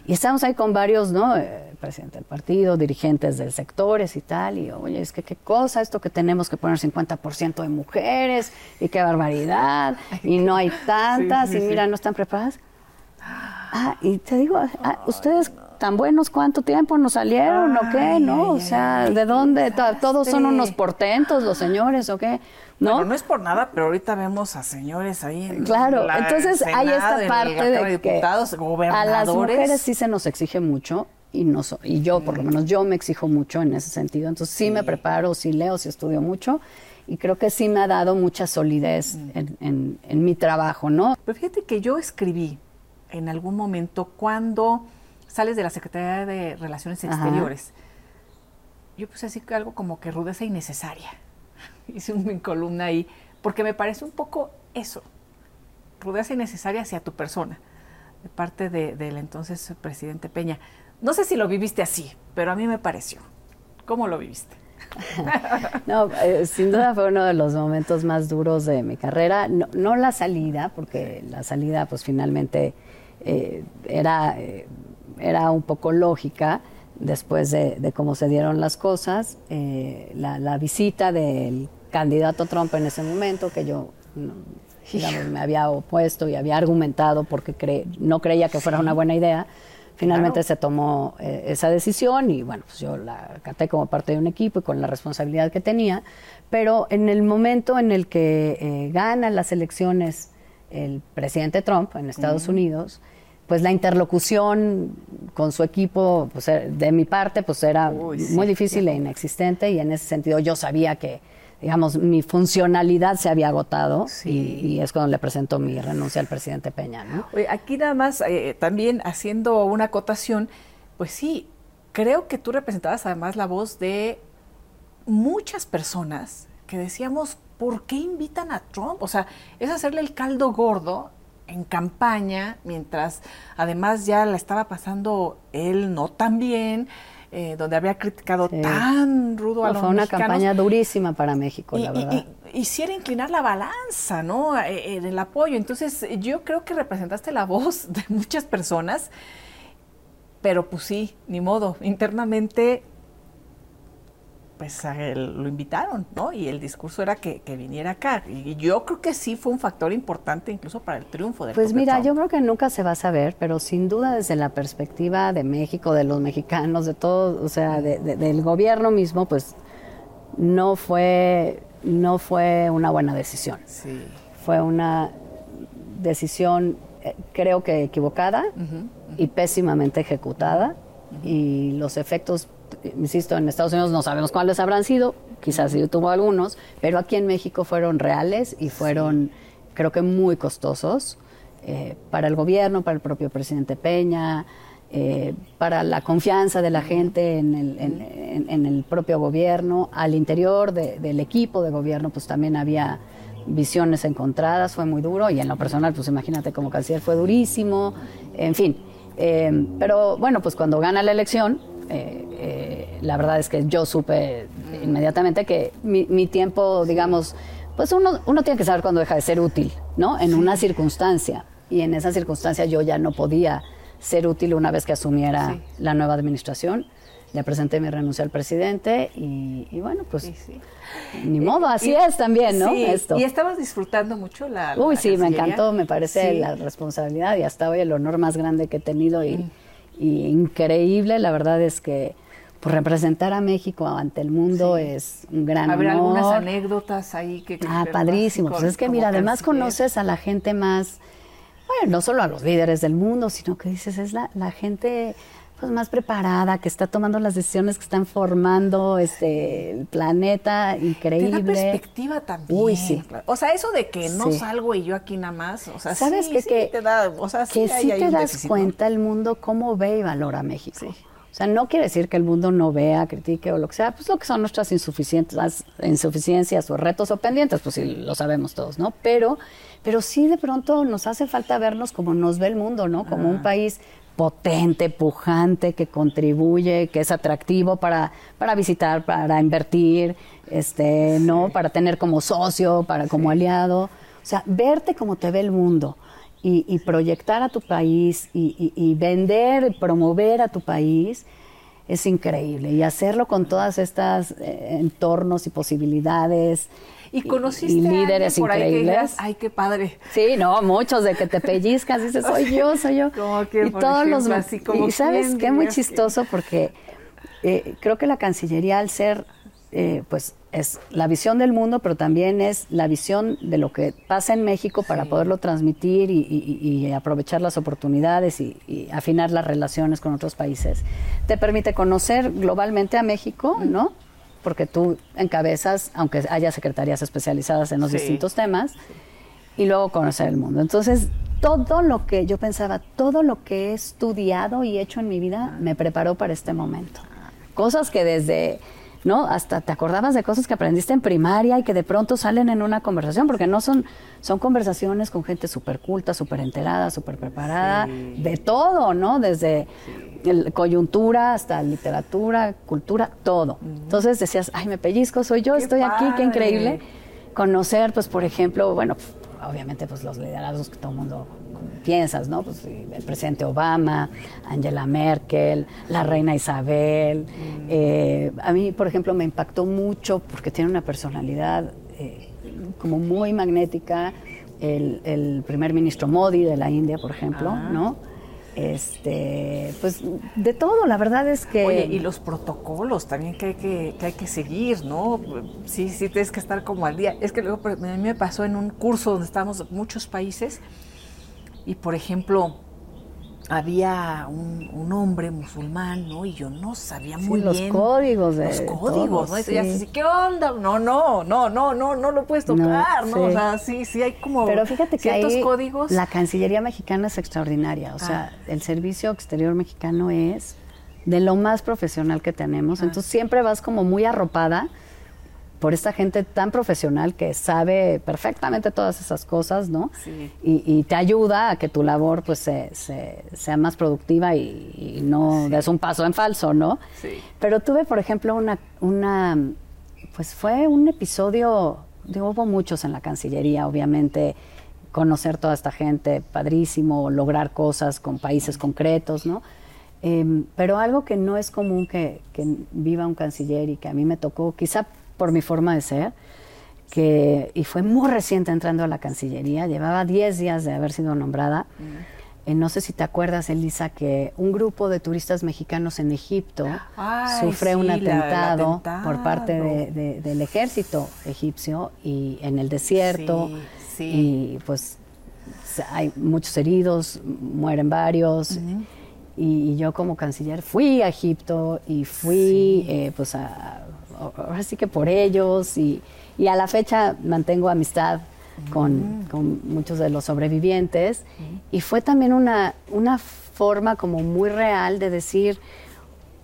Y estábamos ahí con varios, ¿no? Eh, presidente del partido, dirigentes del sectores y tal. Y oye, es que qué cosa esto que tenemos que poner 50% de mujeres y qué barbaridad. Y no hay tantas y mira, no están preparadas. Ah, y te digo, ah, ustedes tan buenos, ¿cuánto tiempo nos salieron o qué? ¿No? o sea, ¿de dónde? Todos son unos portentos los señores o qué. ¿no? no es por nada, pero ahorita vemos a señores ahí en Claro, entonces hay esta parte de, que a las mujeres sí se nos exige mucho y no y yo por lo menos yo me exijo mucho en ese sentido, entonces sí, me preparo, sí leo, sí estudio mucho y creo que sí me ha dado mucha solidez mm. en, en, mi trabajo, ¿no? Pero fíjate que yo escribí en algún momento cuando sales de la Secretaría de Relaciones Exteriores, yo puse así algo como que rudeza innecesaria hice una columna ahí, porque me parece un poco eso, rudeza innecesaria hacia tu persona, de parte del entonces presidente Peña. No sé si lo viviste así, pero a mí me pareció. ¿Cómo lo viviste? no, eh, sin duda fue uno de los momentos más duros de mi carrera. No, la salida, porque la salida pues finalmente eh, era, eh, era un poco lógica, después de, cómo se dieron las cosas, eh, la, visita del candidato Trump en ese momento, que yo me había opuesto y había argumentado porque no creía que fuera una buena idea, finalmente se tomó eh, esa decisión y bueno, pues yo la acaté como parte de un equipo y con la responsabilidad que tenía, pero en el momento en el que eh, gana las elecciones el presidente Trump en Estados Unidos, pues la interlocución con su equipo, pues eh, de mi parte, pues era muy difícil e inexistente y en ese sentido yo sabía que, digamos, mi funcionalidad se había agotado y, es cuando le presento mi renuncia al presidente Peña, ¿no? aquí nada más, eh, también haciendo una acotación, pues sí, creo que tú representabas además la voz de muchas personas que decíamos, ¿por qué invitan a Trump? O sea, es hacerle el caldo gordo en campaña, mientras además ya la estaba pasando él no tan bien, eh, donde había criticado tan rudo a los Fue una campaña durísima para México, la verdad. Y, hiciera inclinar la balanza, ¿no? E, en el apoyo. Entonces, yo creo que representaste la voz de muchas personas, pero pues sí, ni modo. Internamente pues lo invitaron, ¿no? Y el discurso era que, viniera acá. Y yo creo que sí fue un factor importante incluso para el triunfo de Pues mira, yo creo que nunca se va a saber, pero sin duda desde la perspectiva de México, de los mexicanos, de todo, o sea, del gobierno mismo, pues no fue, no fue una buena decisión. Sí. Fue una decisión, eh, creo que equivocada y pésimamente ejecutada. Y los efectos insisto, en Estados Unidos no sabemos cuáles habrán sido, quizás sí tuvo algunos, pero aquí en México fueron reales y fueron, creo que muy costosos eh, para el gobierno, para el propio presidente Peña, eh, para la confianza de la gente en el, propio gobierno, al interior del equipo de gobierno, pues también había visiones encontradas, fue muy duro y en lo personal, pues imagínate como canciller fue durísimo, en fin. Eh, pero bueno, pues cuando gana la elección, eh, eh, la verdad es que yo supe inmediatamente que mi, tiempo, digamos, pues uno, uno, tiene que saber cuándo deja de ser útil, ¿no? En una circunstancia. Y en esa circunstancia yo ya no podía ser útil una vez que asumiera la nueva administración. Le presenté mi renuncia al presidente y, bueno, pues ni modo, así es también, ¿no? Esto. Y estabas disfrutando mucho la... Uy, sí, me encantó, me parece la responsabilidad y hasta hoy el honor más grande que he tenido y... Mm y increíble. La verdad es que pues, representar a México ante el mundo es un gran Habrá algunas anécdotas ahí que... ah, padrísimo. pues es que mira, además conoces a la gente más, bueno, no solo a los líderes del mundo, sino que dices, es la, la gente pues más preparada, que está tomando las decisiones que están formando este el planeta, increíble. Te perspectiva también. Uy, sí. O sea, eso de que no salgo y yo aquí nada más, o sea, ¿Sabes que, que, te da, o sea, que sí, te das cuenta el mundo cómo ve y valora México. O sea, no quiere decir que el mundo no vea, critique o lo que sea, pues lo que son nuestras insuficiencias, insuficiencias o retos o pendientes, pues sí, lo sabemos todos, ¿no? Pero, pero sí de pronto nos hace falta vernos como nos ve el mundo, ¿no? Como un país potente, pujante, que contribuye, que es atractivo para, para visitar, para invertir, este, ¿no? Para tener como socio, para como aliado. O sea, verte como te ve el mundo y, proyectar a tu país y, y, vender, promover a tu país es increíble. Y hacerlo con todas estas eh, entornos y posibilidades ¿Y conociste líderes increíbles? Ay, qué padre. Sí, no, muchos de que te pellizcas, dices, soy yo, soy yo. y todos los así como Y sabes qué muy chistoso porque eh, creo que la Cancillería al ser eh, pues es la visión del mundo, pero también es la visión de lo que pasa en México para poderlo transmitir y, aprovechar las oportunidades y, afinar las relaciones con otros países. Te permite conocer globalmente a México, ¿no? Porque tú encabezas, aunque haya secretarías especializadas en los distintos temas, y luego conocer el mundo. Entonces, todo lo que yo pensaba, todo lo que he estudiado y hecho en mi vida, me preparó para este momento. Cosas que desde ¿no? Hasta te acordabas de cosas que aprendiste en primaria y que de pronto salen en una conversación, porque no son, son conversaciones con gente súper culta, súper enterada, súper preparada, de todo, ¿no? Desde coyuntura hasta literatura, cultura, todo. Entonces decías, ay, me pellizco, soy yo, estoy aquí, qué increíble. Conocer, pues, por ejemplo, bueno, obviamente, pues los liderazgos que todo el mundo piensas, ¿no? Pues el presidente Obama, Angela Merkel, la reina Isabel. Mm. Eh, a mí, por ejemplo, me impactó mucho porque tiene una personalidad eh, como muy magnética. El, primer ministro Modi de la India, por ejemplo, ah. ¿no? Este, pues de todo, la verdad es que... Oye, y los protocolos también que hay que, que hay que seguir, ¿no? Sí, sí, tienes que estar como al día. Es que luego a mí me pasó en un curso donde estábamos muchos países y por ejemplo, había un, hombre musulmán, ¿no? Y yo no sabía muy los bien. Códigos de los códigos, ¿no? Y sí. ¿qué onda? No, no, no, no, no, no lo puedes tocar, ¿no? O sea, sí, sí hay como Pero fíjate que ciertos códigos. La Cancillería mexicana es extraordinaria. O sea, ah. el servicio exterior mexicano es de lo más profesional que tenemos. Ah. Entonces siempre vas como muy arropada por esta gente tan profesional que sabe perfectamente todas esas cosas, ¿no? Sí. Y, y te ayuda a que tu labor pues se- se- sea más productiva y, y no des un paso en falso, ¿no? Sí. Pero tuve, por ejemplo, una, una, pues fue un episodio, digo, hubo muchos en la Cancillería, obviamente, conocer toda esta gente, padrísimo, lograr cosas con países concretos, ¿no? Em, pero algo que no es común que, que viva un canciller y que a mí me tocó, quizá por mi forma de ser, que, y fue muy reciente entrando a la Cancillería, llevaba 10 días de haber sido nombrada. Eh, no sé si te acuerdas, Elisa, que un grupo de turistas mexicanos en Egipto Ay, sufre sí, un la- atentado, por parte de- de- del ejército egipcio y en el desierto. Sí, sí. Y pues hay muchos heridos, mueren varios. y, y yo como canciller fui a Egipto y fui eh, pues a, a- ahora sí que por ellos y, y a la fecha mantengo amistad con, con muchos de los sobrevivientes. Y fue también una, una forma como muy real de decir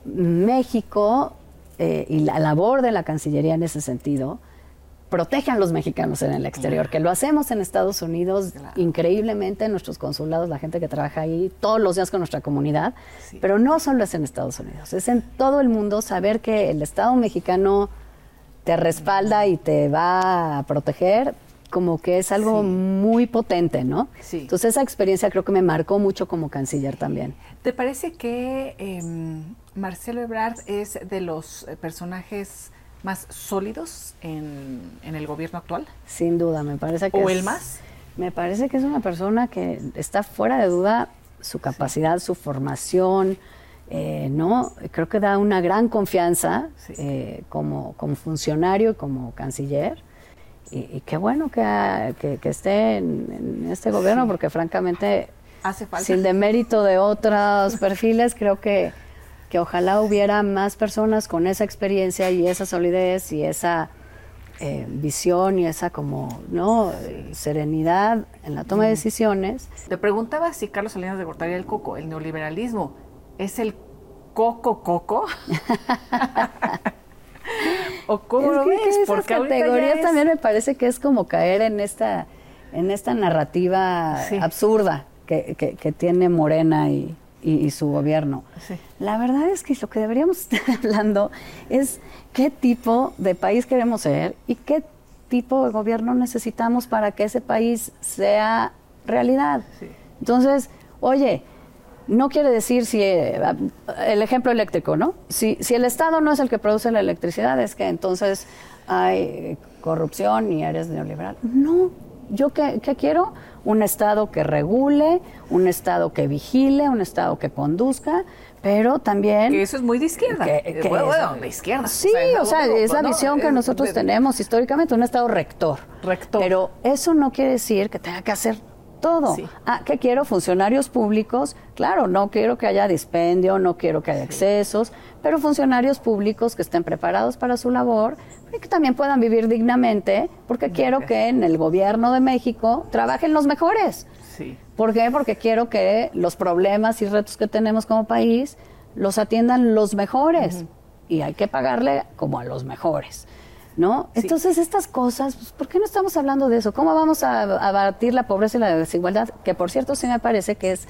México eh, y la labor de la Cancillería en ese sentido protege a los mexicanos en el exterior, que lo hacemos en Estados Unidos Claro. increíblemente, en nuestros consulados, la gente que trabaja ahí todos los días con nuestra comunidad, Sí. pero no solo es en Estados Unidos, es en todo el mundo saber que el Estado mexicano te respalda y te va a proteger, como que es algo Sí. muy potente, ¿no? Sí. Entonces esa experiencia creo que me marcó mucho como canciller también. ¿Te parece que em, Marcelo Ebrard es de los eh, personajes más sólidos en, en el gobierno actual? Sin duda, me parece que ¿O es- el más? Me parece que es una persona que está fuera de duda su capacidad, su formación, eh, ¿no? Creo que da una gran confianza Sí. eh, como, como funcionario y como canciller. Y, y qué bueno que, ha- que, que esté en, en este gobierno, Sí. porque francamente, Hace falta. sin demérito de otros perfiles, creo que, que ojalá hubiera más personas con esa experiencia y esa solidez y esa eh, visión y esa como no serenidad en la toma de decisiones. Te preguntaba si Carlos Salinas de Gortari el coco, el neoliberalismo, ¿es el coco coco? ¿O cómo Es lo que- ves? que esas categorías es- también me parece que es como caer en esta en esta narrativa Sí. absurda que, que- que tiene Morena y, y- y su gobierno. Sí. La verdad es que lo que deberíamos estar hablando es qué tipo de país queremos ser y qué tipo de gobierno necesitamos para que ese país sea realidad. Sí. Entonces, oye, no quiere decir si eh, el ejemplo eléctrico, ¿no? Si, si el Estado no es el que produce la electricidad, es que entonces hay corrupción y eres neoliberal. No, yo qué, qué quiero? Un Estado que regule, un Estado que vigile, un Estado que conduzca, pero también... Que eso es muy de izquierda. que- que bueno, es- bueno, de izquierda. Sí, o sea, es la no, visión que nosotros de- tenemos históricamente, un Estado rector. Rector. Pero eso no quiere decir que tenga que hacer todo. Sí. Ah, ¿qué quiero? Funcionarios públicos. Claro, no quiero que haya dispendio, no quiero que haya excesos, pero funcionarios públicos que estén preparados para su labor y que también puedan vivir dignamente, porque quiero que en el gobierno de México trabajen los mejores. Sí. ¿Por qué? Porque quiero que los problemas y retos que tenemos como país los atiendan los mejores. Y hay que pagarle como a los mejores. ¿No? Sí. Entonces, estas cosas, pues, ¿por qué no estamos hablando de eso? ¿Cómo vamos a abatir la pobreza y la desigualdad? Que por cierto, sí me parece que es,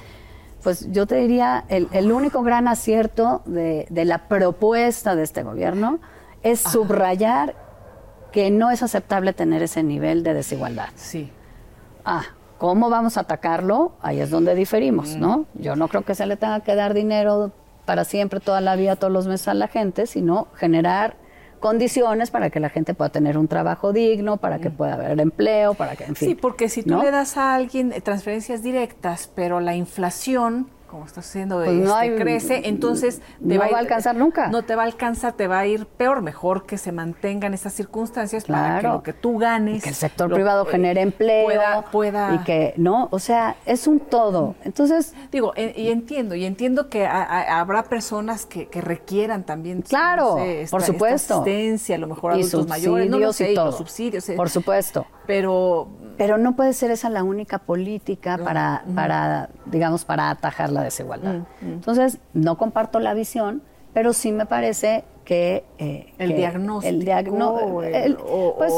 pues yo te diría, el, el único gran acierto de, de la propuesta de este gobierno es subrayar que no es aceptable tener ese nivel de desigualdad. Sí. Ah, ¿cómo vamos a atacarlo? Ahí es donde diferimos, ¿no? Yo no creo que se le tenga que dar dinero para siempre, toda la vida, todos los meses a la gente, sino generar condiciones para que la gente pueda tener un trabajo digno, para que pueda haber empleo, para que, en fin. Sí, porque si tú ¿no? le das a alguien eh, transferencias directas, pero la inflación, como está sucediendo, Pues no este, hay- crece, entonces no va a alcanzar nunca. No te va a alcanzar, te va a ir peor. Mejor que se mantengan estas circunstancias para que lo que tú ganes. que el sector lo- privado genere empleo Pueda, pueda y que no, o sea, es un todo. Entonces, Digo, y entiendo, y entiendo que a- a- habrá personas que, que requieran también, Claro, esta- por esta supuesto. asistencia, a lo mejor y adultos mayores, no lo sé, y y todo. los subsidios, eh, Por supuesto. Pero pero no puede ser esa la única política para, para, digamos, para atajar la desigualdad. Entonces, no comparto la visión, pero sí me parece que... Eh, el diagnóstico. El diagnóstico. Pues,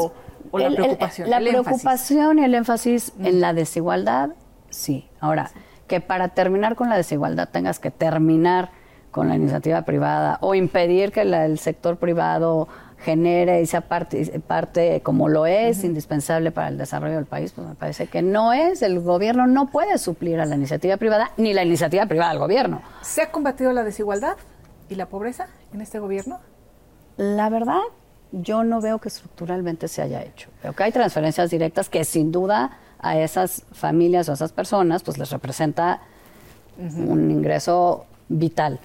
o, la preocupación. la preocupación y el énfasis en la desigualdad, sí. Ahora, que para terminar con la desigualdad tengas que terminar con la iniciativa privada o impedir que el sector privado genere y sea parte, parte como lo es, indispensable para el desarrollo del país, pues me parece que no es. El gobierno no puede suplir a la iniciativa privada, ni la iniciativa privada al gobierno. ¿Se ha combatido la desigualdad y la pobreza en este gobierno? La verdad, yo no veo que estructuralmente se haya hecho. Veo que hay transferencias directas que sin duda a esas familias o a esas personas pues les representa un ingreso vital,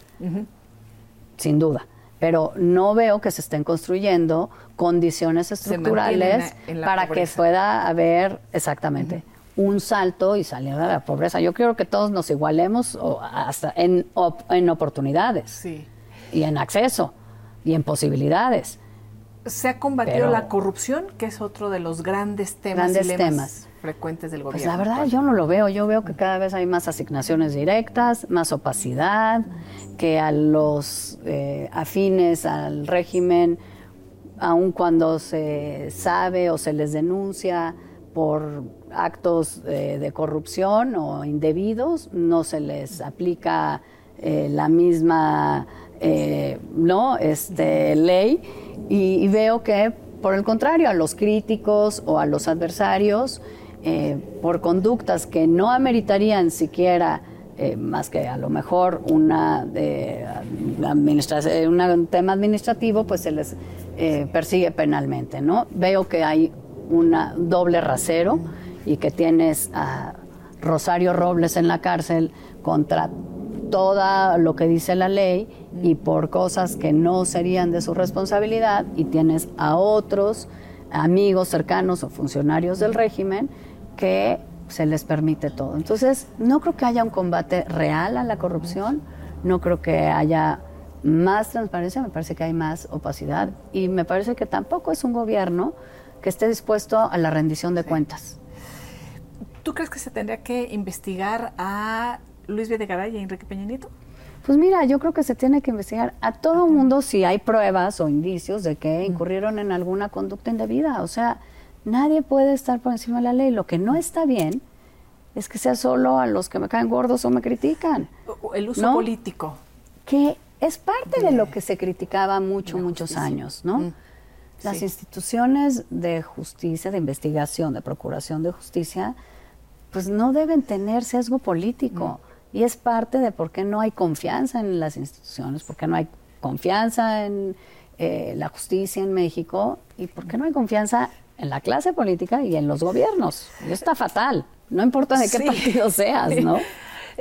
sin duda pero no veo que se estén construyendo condiciones estructurales para que pueda haber exactamente un salto y salir de la pobreza. Yo creo que todos nos igualemos hasta en, en oportunidades y en acceso y en posibilidades. Se ha combatido la corrupción, que es otro de los grandes temas, grandes temas frecuentes del gobierno. Pues la verdad yo no lo veo, yo veo que cada vez hay más asignaciones directas, más opacidad, que a los eh, afines al régimen, aun cuando se sabe o se les denuncia por actos eh, de corrupción o indebidos, no se les aplica eh, la misma no este, ley. Y veo que por el contrario a los críticos o a los adversarios eh, por conductas que no ameritarían siquiera eh, más que a lo mejor una de un tema administrativo, pues se les eh, persigue penalmente, ¿no? Veo que hay un doble rasero y que tienes a Rosario Robles en la cárcel contra todo lo que dice la ley y por cosas que no serían de su responsabilidad y tienes a otros amigos cercanos o funcionarios del régimen que se les permite todo. Entonces, no creo que haya un combate real a la corrupción, no creo que haya más transparencia, me parece que hay más opacidad y me parece que tampoco es un gobierno que esté dispuesto a la rendición de cuentas. ¿Tú crees que se tendría que investigar a Luis Videgaray y a Enrique Peña Nieto? Pues mira, yo creo que se tiene que investigar a todo mundo si hay pruebas o indicios de que incurrieron en alguna conducta indebida. O sea, Nadie puede estar por encima de la ley. Lo que no está bien es que sea solo a los que me caen gordos o me critican. El uso político. Que es parte de, lo que se criticaba mucho, muchos años, ¿no? Mm. Las instituciones de justicia, de investigación, de procuración de justicia, pues no deben tener sesgo político. Mm. Y es parte de por qué no hay confianza en las instituciones, por qué no hay confianza en eh, la justicia en México y por qué no hay confianza en la clase política y en los gobiernos. Eso está fatal. No importa de qué partido seas, ¿no?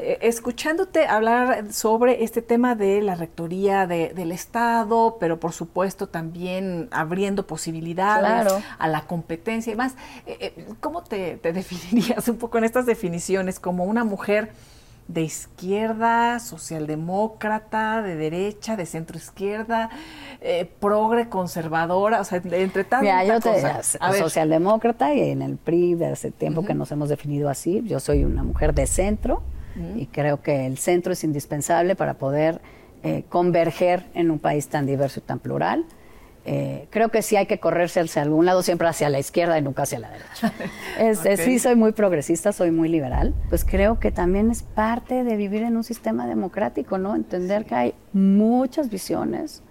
Eh, escuchándote hablar sobre este tema de la rectoría del Estado, pero por supuesto también abriendo posibilidades a la competencia y más, eh, eh, ¿cómo te, te definirías un poco en estas definiciones como una mujer? De izquierda, socialdemócrata, de derecha, de centro izquierda, eh, progre, conservadora, o sea, entre tantas Mira, yo te, socialdemócrata y en el PRI de hace tiempo que nos hemos definido así, yo soy una mujer de centro y creo que el centro es indispensable para poder eh, converger en un país tan diverso y tan plural. Eh, creo que sí hay que correrse hacia algún lado, siempre hacia la izquierda y nunca hacia la derecha. Este, sí, soy muy progresista, soy muy liberal. Pues creo que también es parte de vivir en un sistema democrático, ¿no? Entender que hay muchas visiones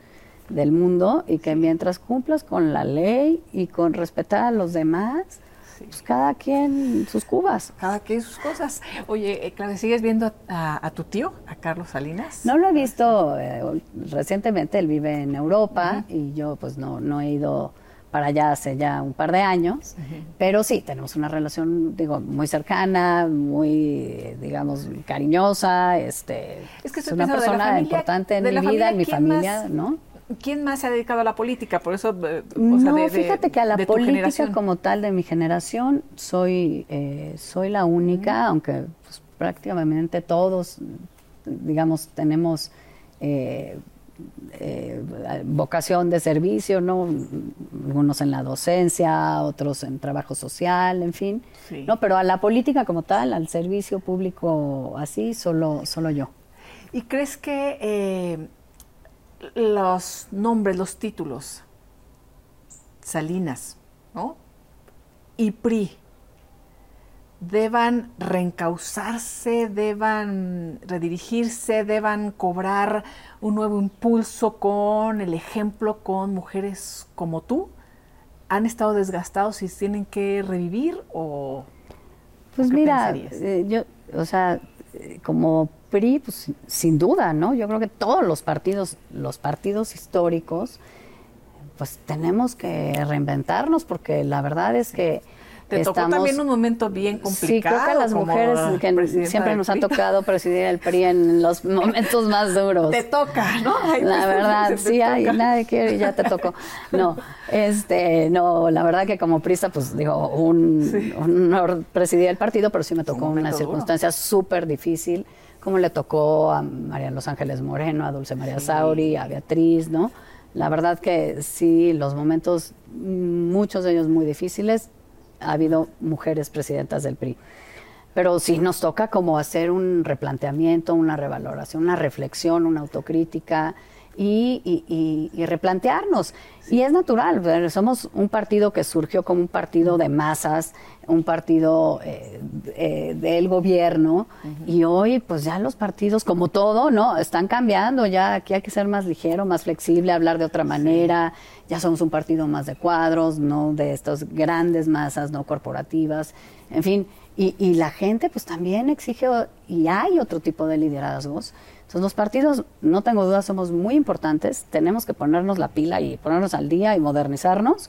del mundo y que mientras cumplas con la ley y con respetar a los demás, pues cada quien sus cubas. Cada quien sus cosas. Oye, eh, Claudia, ¿sigues viendo a, tu tío, a Carlos Salinas? No lo he visto eh, recientemente, él vive en Europa y yo pues no, no he ido para allá hace ya un par de años, pero sí, tenemos una relación, digo, muy cercana, muy, digamos, cariñosa, este, es, que es una persona importante en mi vida, en mi familia, ¿no? ¿Quién más se ha dedicado a la política? Por eso, eh, no, fíjate que a la política como tal de mi generación soy eh, soy la única, aunque pues, prácticamente todos, digamos, tenemos eh, vocación de servicio, ¿no? Algunos en la docencia, otros en trabajo social, en fin. No, pero a la política como tal, al servicio público así, solo, solo yo. ¿Y crees que eh, los nombres, los títulos, Salinas, ¿no? Y PRI, deban reencauzarse, deban redirigirse, deban cobrar un nuevo impulso con el ejemplo con mujeres como tú? ¿Han estado desgastados y tienen que revivir o Pues mira, eh, yo, o sea, eh, como PRI, pues sin duda, ¿no? Yo creo que todos los partidos, los partidos históricos, pues tenemos que reinventarnos porque la verdad es que te tocó también un momento bien complicado. Sí, creo que a las mujeres que siempre nos ha tocado presidir el PRI en los momentos más duros. Te toca, ¿no? la verdad, sí, hay, nadie quiere, ya te tocó. No, este, no, la verdad que como prisa, pues digo, un, honor presidir el partido, pero sí me tocó una circunstancia súper difícil, como le tocó a María Los Ángeles Moreno, a Dulce María Sauri, a Beatriz, ¿no? La verdad que sí, los momentos, muchos de ellos muy difíciles, ha habido mujeres presidentas del PRI. Pero sí nos toca como hacer un replanteamiento, una revaloración, una reflexión, una autocrítica y, replantearnos. Y es natural, somos un partido que surgió como un partido de masas, un partido eh, eh, del gobierno, y hoy pues ya los partidos, como todo, ¿no? Están cambiando, ya aquí hay que ser más ligero, más flexible, hablar de otra manera, ya somos un partido más de cuadros, no de estas grandes masas, no corporativas, en fin, y, y la gente pues también exige, y hay otro tipo de liderazgos, entonces los partidos, no tengo duda, somos muy importantes, tenemos que ponernos la pila y ponernos al día y modernizarnos,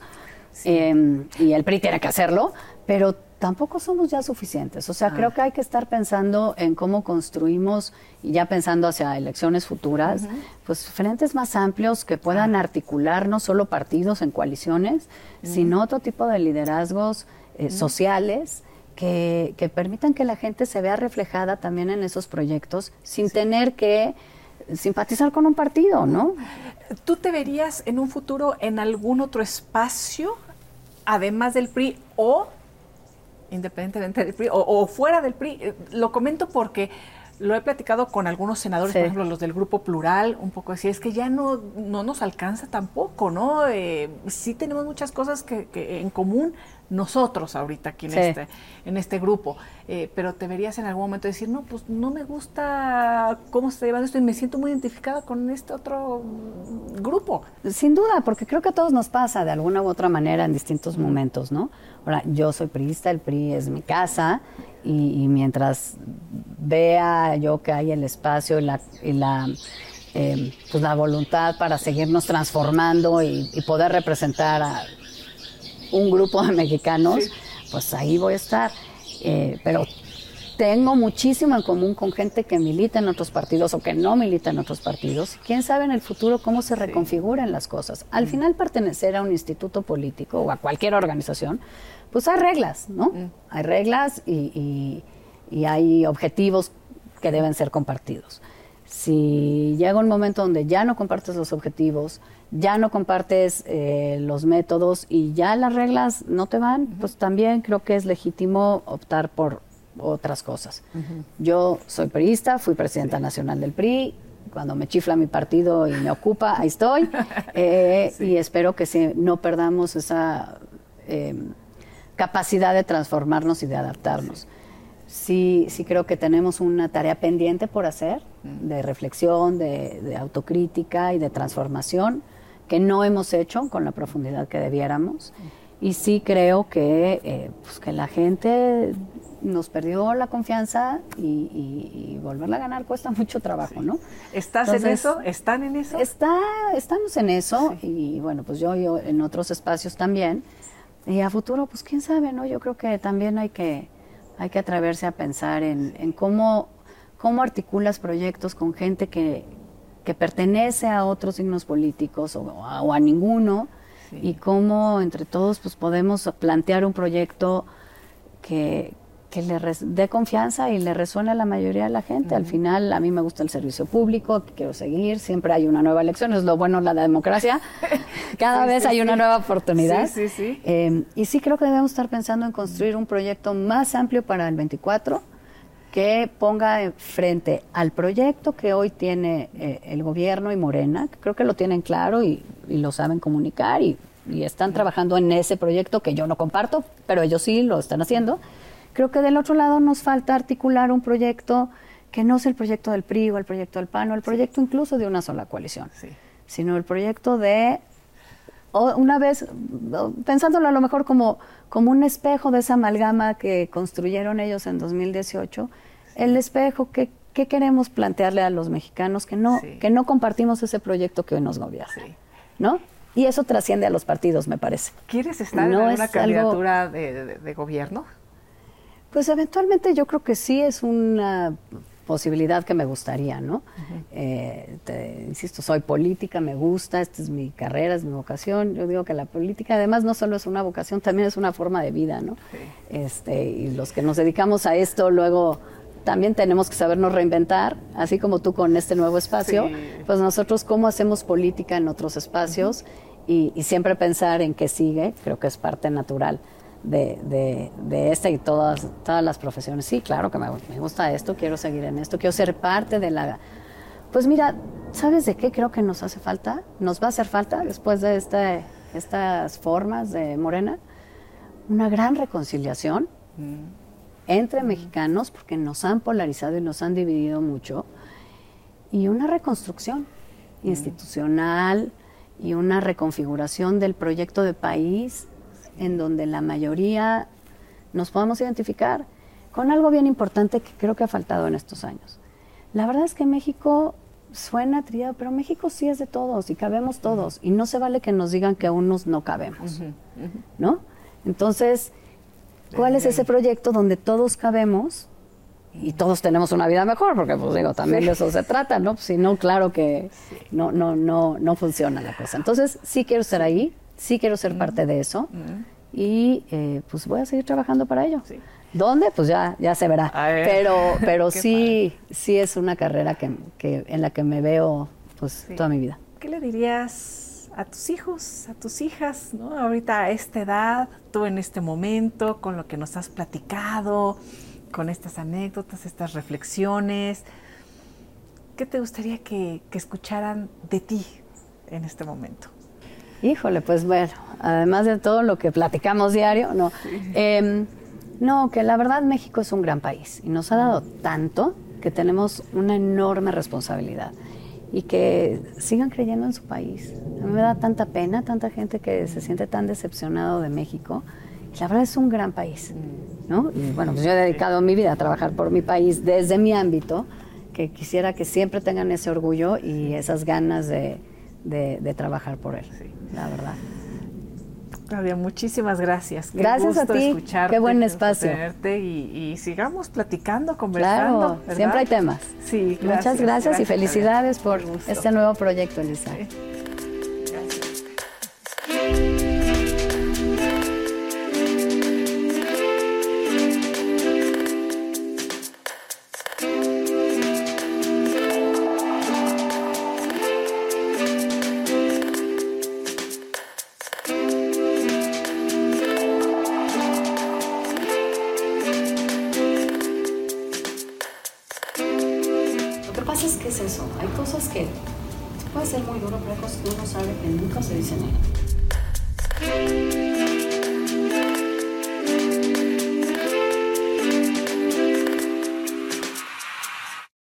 em, y el PRI tiene que hacerlo, pero tampoco somos ya suficientes. O sea, ah. creo que hay que estar pensando en cómo construimos, y ya pensando hacia elecciones futuras, pues frentes más amplios que puedan ah. articular no solo partidos en coaliciones, sino otro tipo de liderazgos eh, sociales que, permitan que la gente se vea reflejada también en esos proyectos sin tener que simpatizar con un partido, ¿no? ¿Tú te verías en un futuro en algún otro espacio, además del PRI o independientemente del PRI o, fuera del PRI? Eh, lo comento porque lo he platicado con algunos senadores, por ejemplo, los del Grupo Plural, un poco así, es que ya no, no nos alcanza tampoco, ¿no? Eh, sí tenemos muchas cosas que, que en común, nosotros ahorita aquí en, este, en este grupo. Eh, pero te verías en algún momento decir, no, pues no me gusta cómo se está llevando esto y me siento muy identificada con este otro grupo. Sin duda, porque creo que a todos nos pasa de alguna u otra manera en distintos momentos, ¿no? Ahora, yo soy priista, el PRI es mi casa y, mientras vea yo que hay el espacio y la... Y la eh, pues la voluntad para seguirnos transformando y, y poder representar a un grupo de mexicanos, pues ahí voy a estar. Eh, pero tengo muchísimo en común con gente que milita en otros partidos o que no milita en otros partidos. Quién sabe en el futuro cómo se reconfiguran las cosas. Al final pertenecer a un instituto político o a cualquier organización, pues hay reglas, ¿no? Mm. Hay reglas y, y hay objetivos que deben ser compartidos. Si llega un momento donde ya no compartes los objetivos, ya no compartes eh, los métodos y ya las reglas no te van, pues también creo que es legítimo optar por otras cosas. Yo soy priista, fui presidenta nacional del PRI, cuando me chifla mi partido y me ocupa, ahí estoy, eh, y espero que no perdamos esa em, capacidad de transformarnos y de adaptarnos. Sí, sí creo que tenemos una tarea pendiente por hacer, de reflexión, de autocrítica y de transformación que no hemos hecho con la profundidad que debiéramos. Y sí creo que, eh, pues que la gente nos perdió la confianza y, volverla a ganar cuesta mucho trabajo, ¿no? ¿Estás en eso? ¿Están en eso? Está, estamos en eso y bueno, pues yo, yo en otros espacios también. Y a futuro, pues quién sabe, ¿no? Yo creo que también hay que, hay que atreverse a pensar en, en cómo, cómo articulas proyectos con gente que, que pertenece a otros signos políticos o a, ninguno y cómo entre todos pues podemos plantear un proyecto que, que le dé confianza y le resuene a la mayoría de la gente. Al final, a mí me gusta el servicio público, quiero seguir, siempre hay una nueva elección, es lo bueno de la democracia. Cada vez hay una nueva oportunidad. Sí, sí, eh, y sí creo que debemos estar pensando en construir un proyecto más amplio para el 24 que ponga frente al proyecto que hoy tiene eh, el gobierno y Morena, que creo que lo tienen claro y, lo saben comunicar y, y están trabajando en ese proyecto que yo no comparto, pero ellos sí lo están haciendo. Creo que del otro lado nos falta articular un proyecto que no es el proyecto del PRI o el proyecto del PAN o el proyecto incluso de una sola coalición, sino el proyecto de, una vez, pensándolo a lo mejor como, como un espejo de esa amalgama que construyeron ellos en 2018, el espejo que, queremos plantearle a los mexicanos que no, que no compartimos ese proyecto que hoy nos gobierna, ¿no? Y eso trasciende a los partidos, me parece. ¿Quieres estar en una candidatura de gobierno? Pues eventualmente yo creo que sí es una posibilidad que me gustaría, ¿no? Eh, insisto, soy política, me gusta, esta es mi carrera, es mi vocación. Yo digo que la política además no solo es una vocación, también es una forma de vida, ¿no? Este, y los que nos dedicamos a esto luego también tenemos que sabernos reinventar, así como tú con este nuevo espacio, pues nosotros cómo hacemos política en otros espacios y, y siempre pensar en qué sigue, creo que es parte natural de, de, esta y todas, todas las profesiones. Sí, claro que me, gusta esto, quiero seguir en esto, quiero ser parte de la... Pues mira, ¿sabes de qué creo que nos hace falta? Nos va a hacer falta después de este, estas formas de Morena, una gran reconciliación mm. entre mexicanos, porque nos han polarizado y nos han dividido mucho, y una reconstrucción mm. institucional y una reconfiguración del proyecto de país en donde la mayoría nos podamos identificar con algo bien importante que creo que ha faltado en estos años. La verdad es que México suena triado, pero México sí es de todos y cabemos todos y no se vale que nos digan que a unos no cabemos, ¿no? Entonces, ¿cuál es ese proyecto donde todos cabemos y todos tenemos una vida mejor? Porque, pues digo, también de eso se trata, ¿no? Si no, claro que no, no, no, no funciona la cosa. Entonces, sí quiero estar ahí, sí quiero ser parte de eso y eh, pues voy a seguir trabajando para ello. ¿Dónde? Pues ya, ya se verá. Pero, pero sí, sí es una carrera que, que, en la que me veo pues toda mi vida. ¿Qué le dirías a tus hijos, a tus hijas, ¿no? ahorita a esta edad, tú en este momento, con lo que nos has platicado, con estas anécdotas, estas reflexiones? ¿Qué te gustaría que, que escucharan de ti en este momento? Híjole, pues bueno, además de todo lo que platicamos diario, no. Em, no, que la verdad México es un gran país y nos ha dado tanto que tenemos una enorme responsabilidad y que sigan creyendo en su país. A mí me da tanta pena, tanta gente que se siente tan decepcionado de México. la verdad es un gran país, ¿no? Y bueno, pues yo he dedicado mi vida a trabajar por mi país desde mi ámbito, que quisiera que siempre tengan ese orgullo y esas ganas de, de, trabajar por él, la verdad. Claudia, muchísimas gracias. gracias a ti. Qué buen espacio. Y, y, sigamos platicando, conversando. Claro, siempre hay temas. Sí, Muchas gracias, y felicidades por este nuevo proyecto, Elisa. es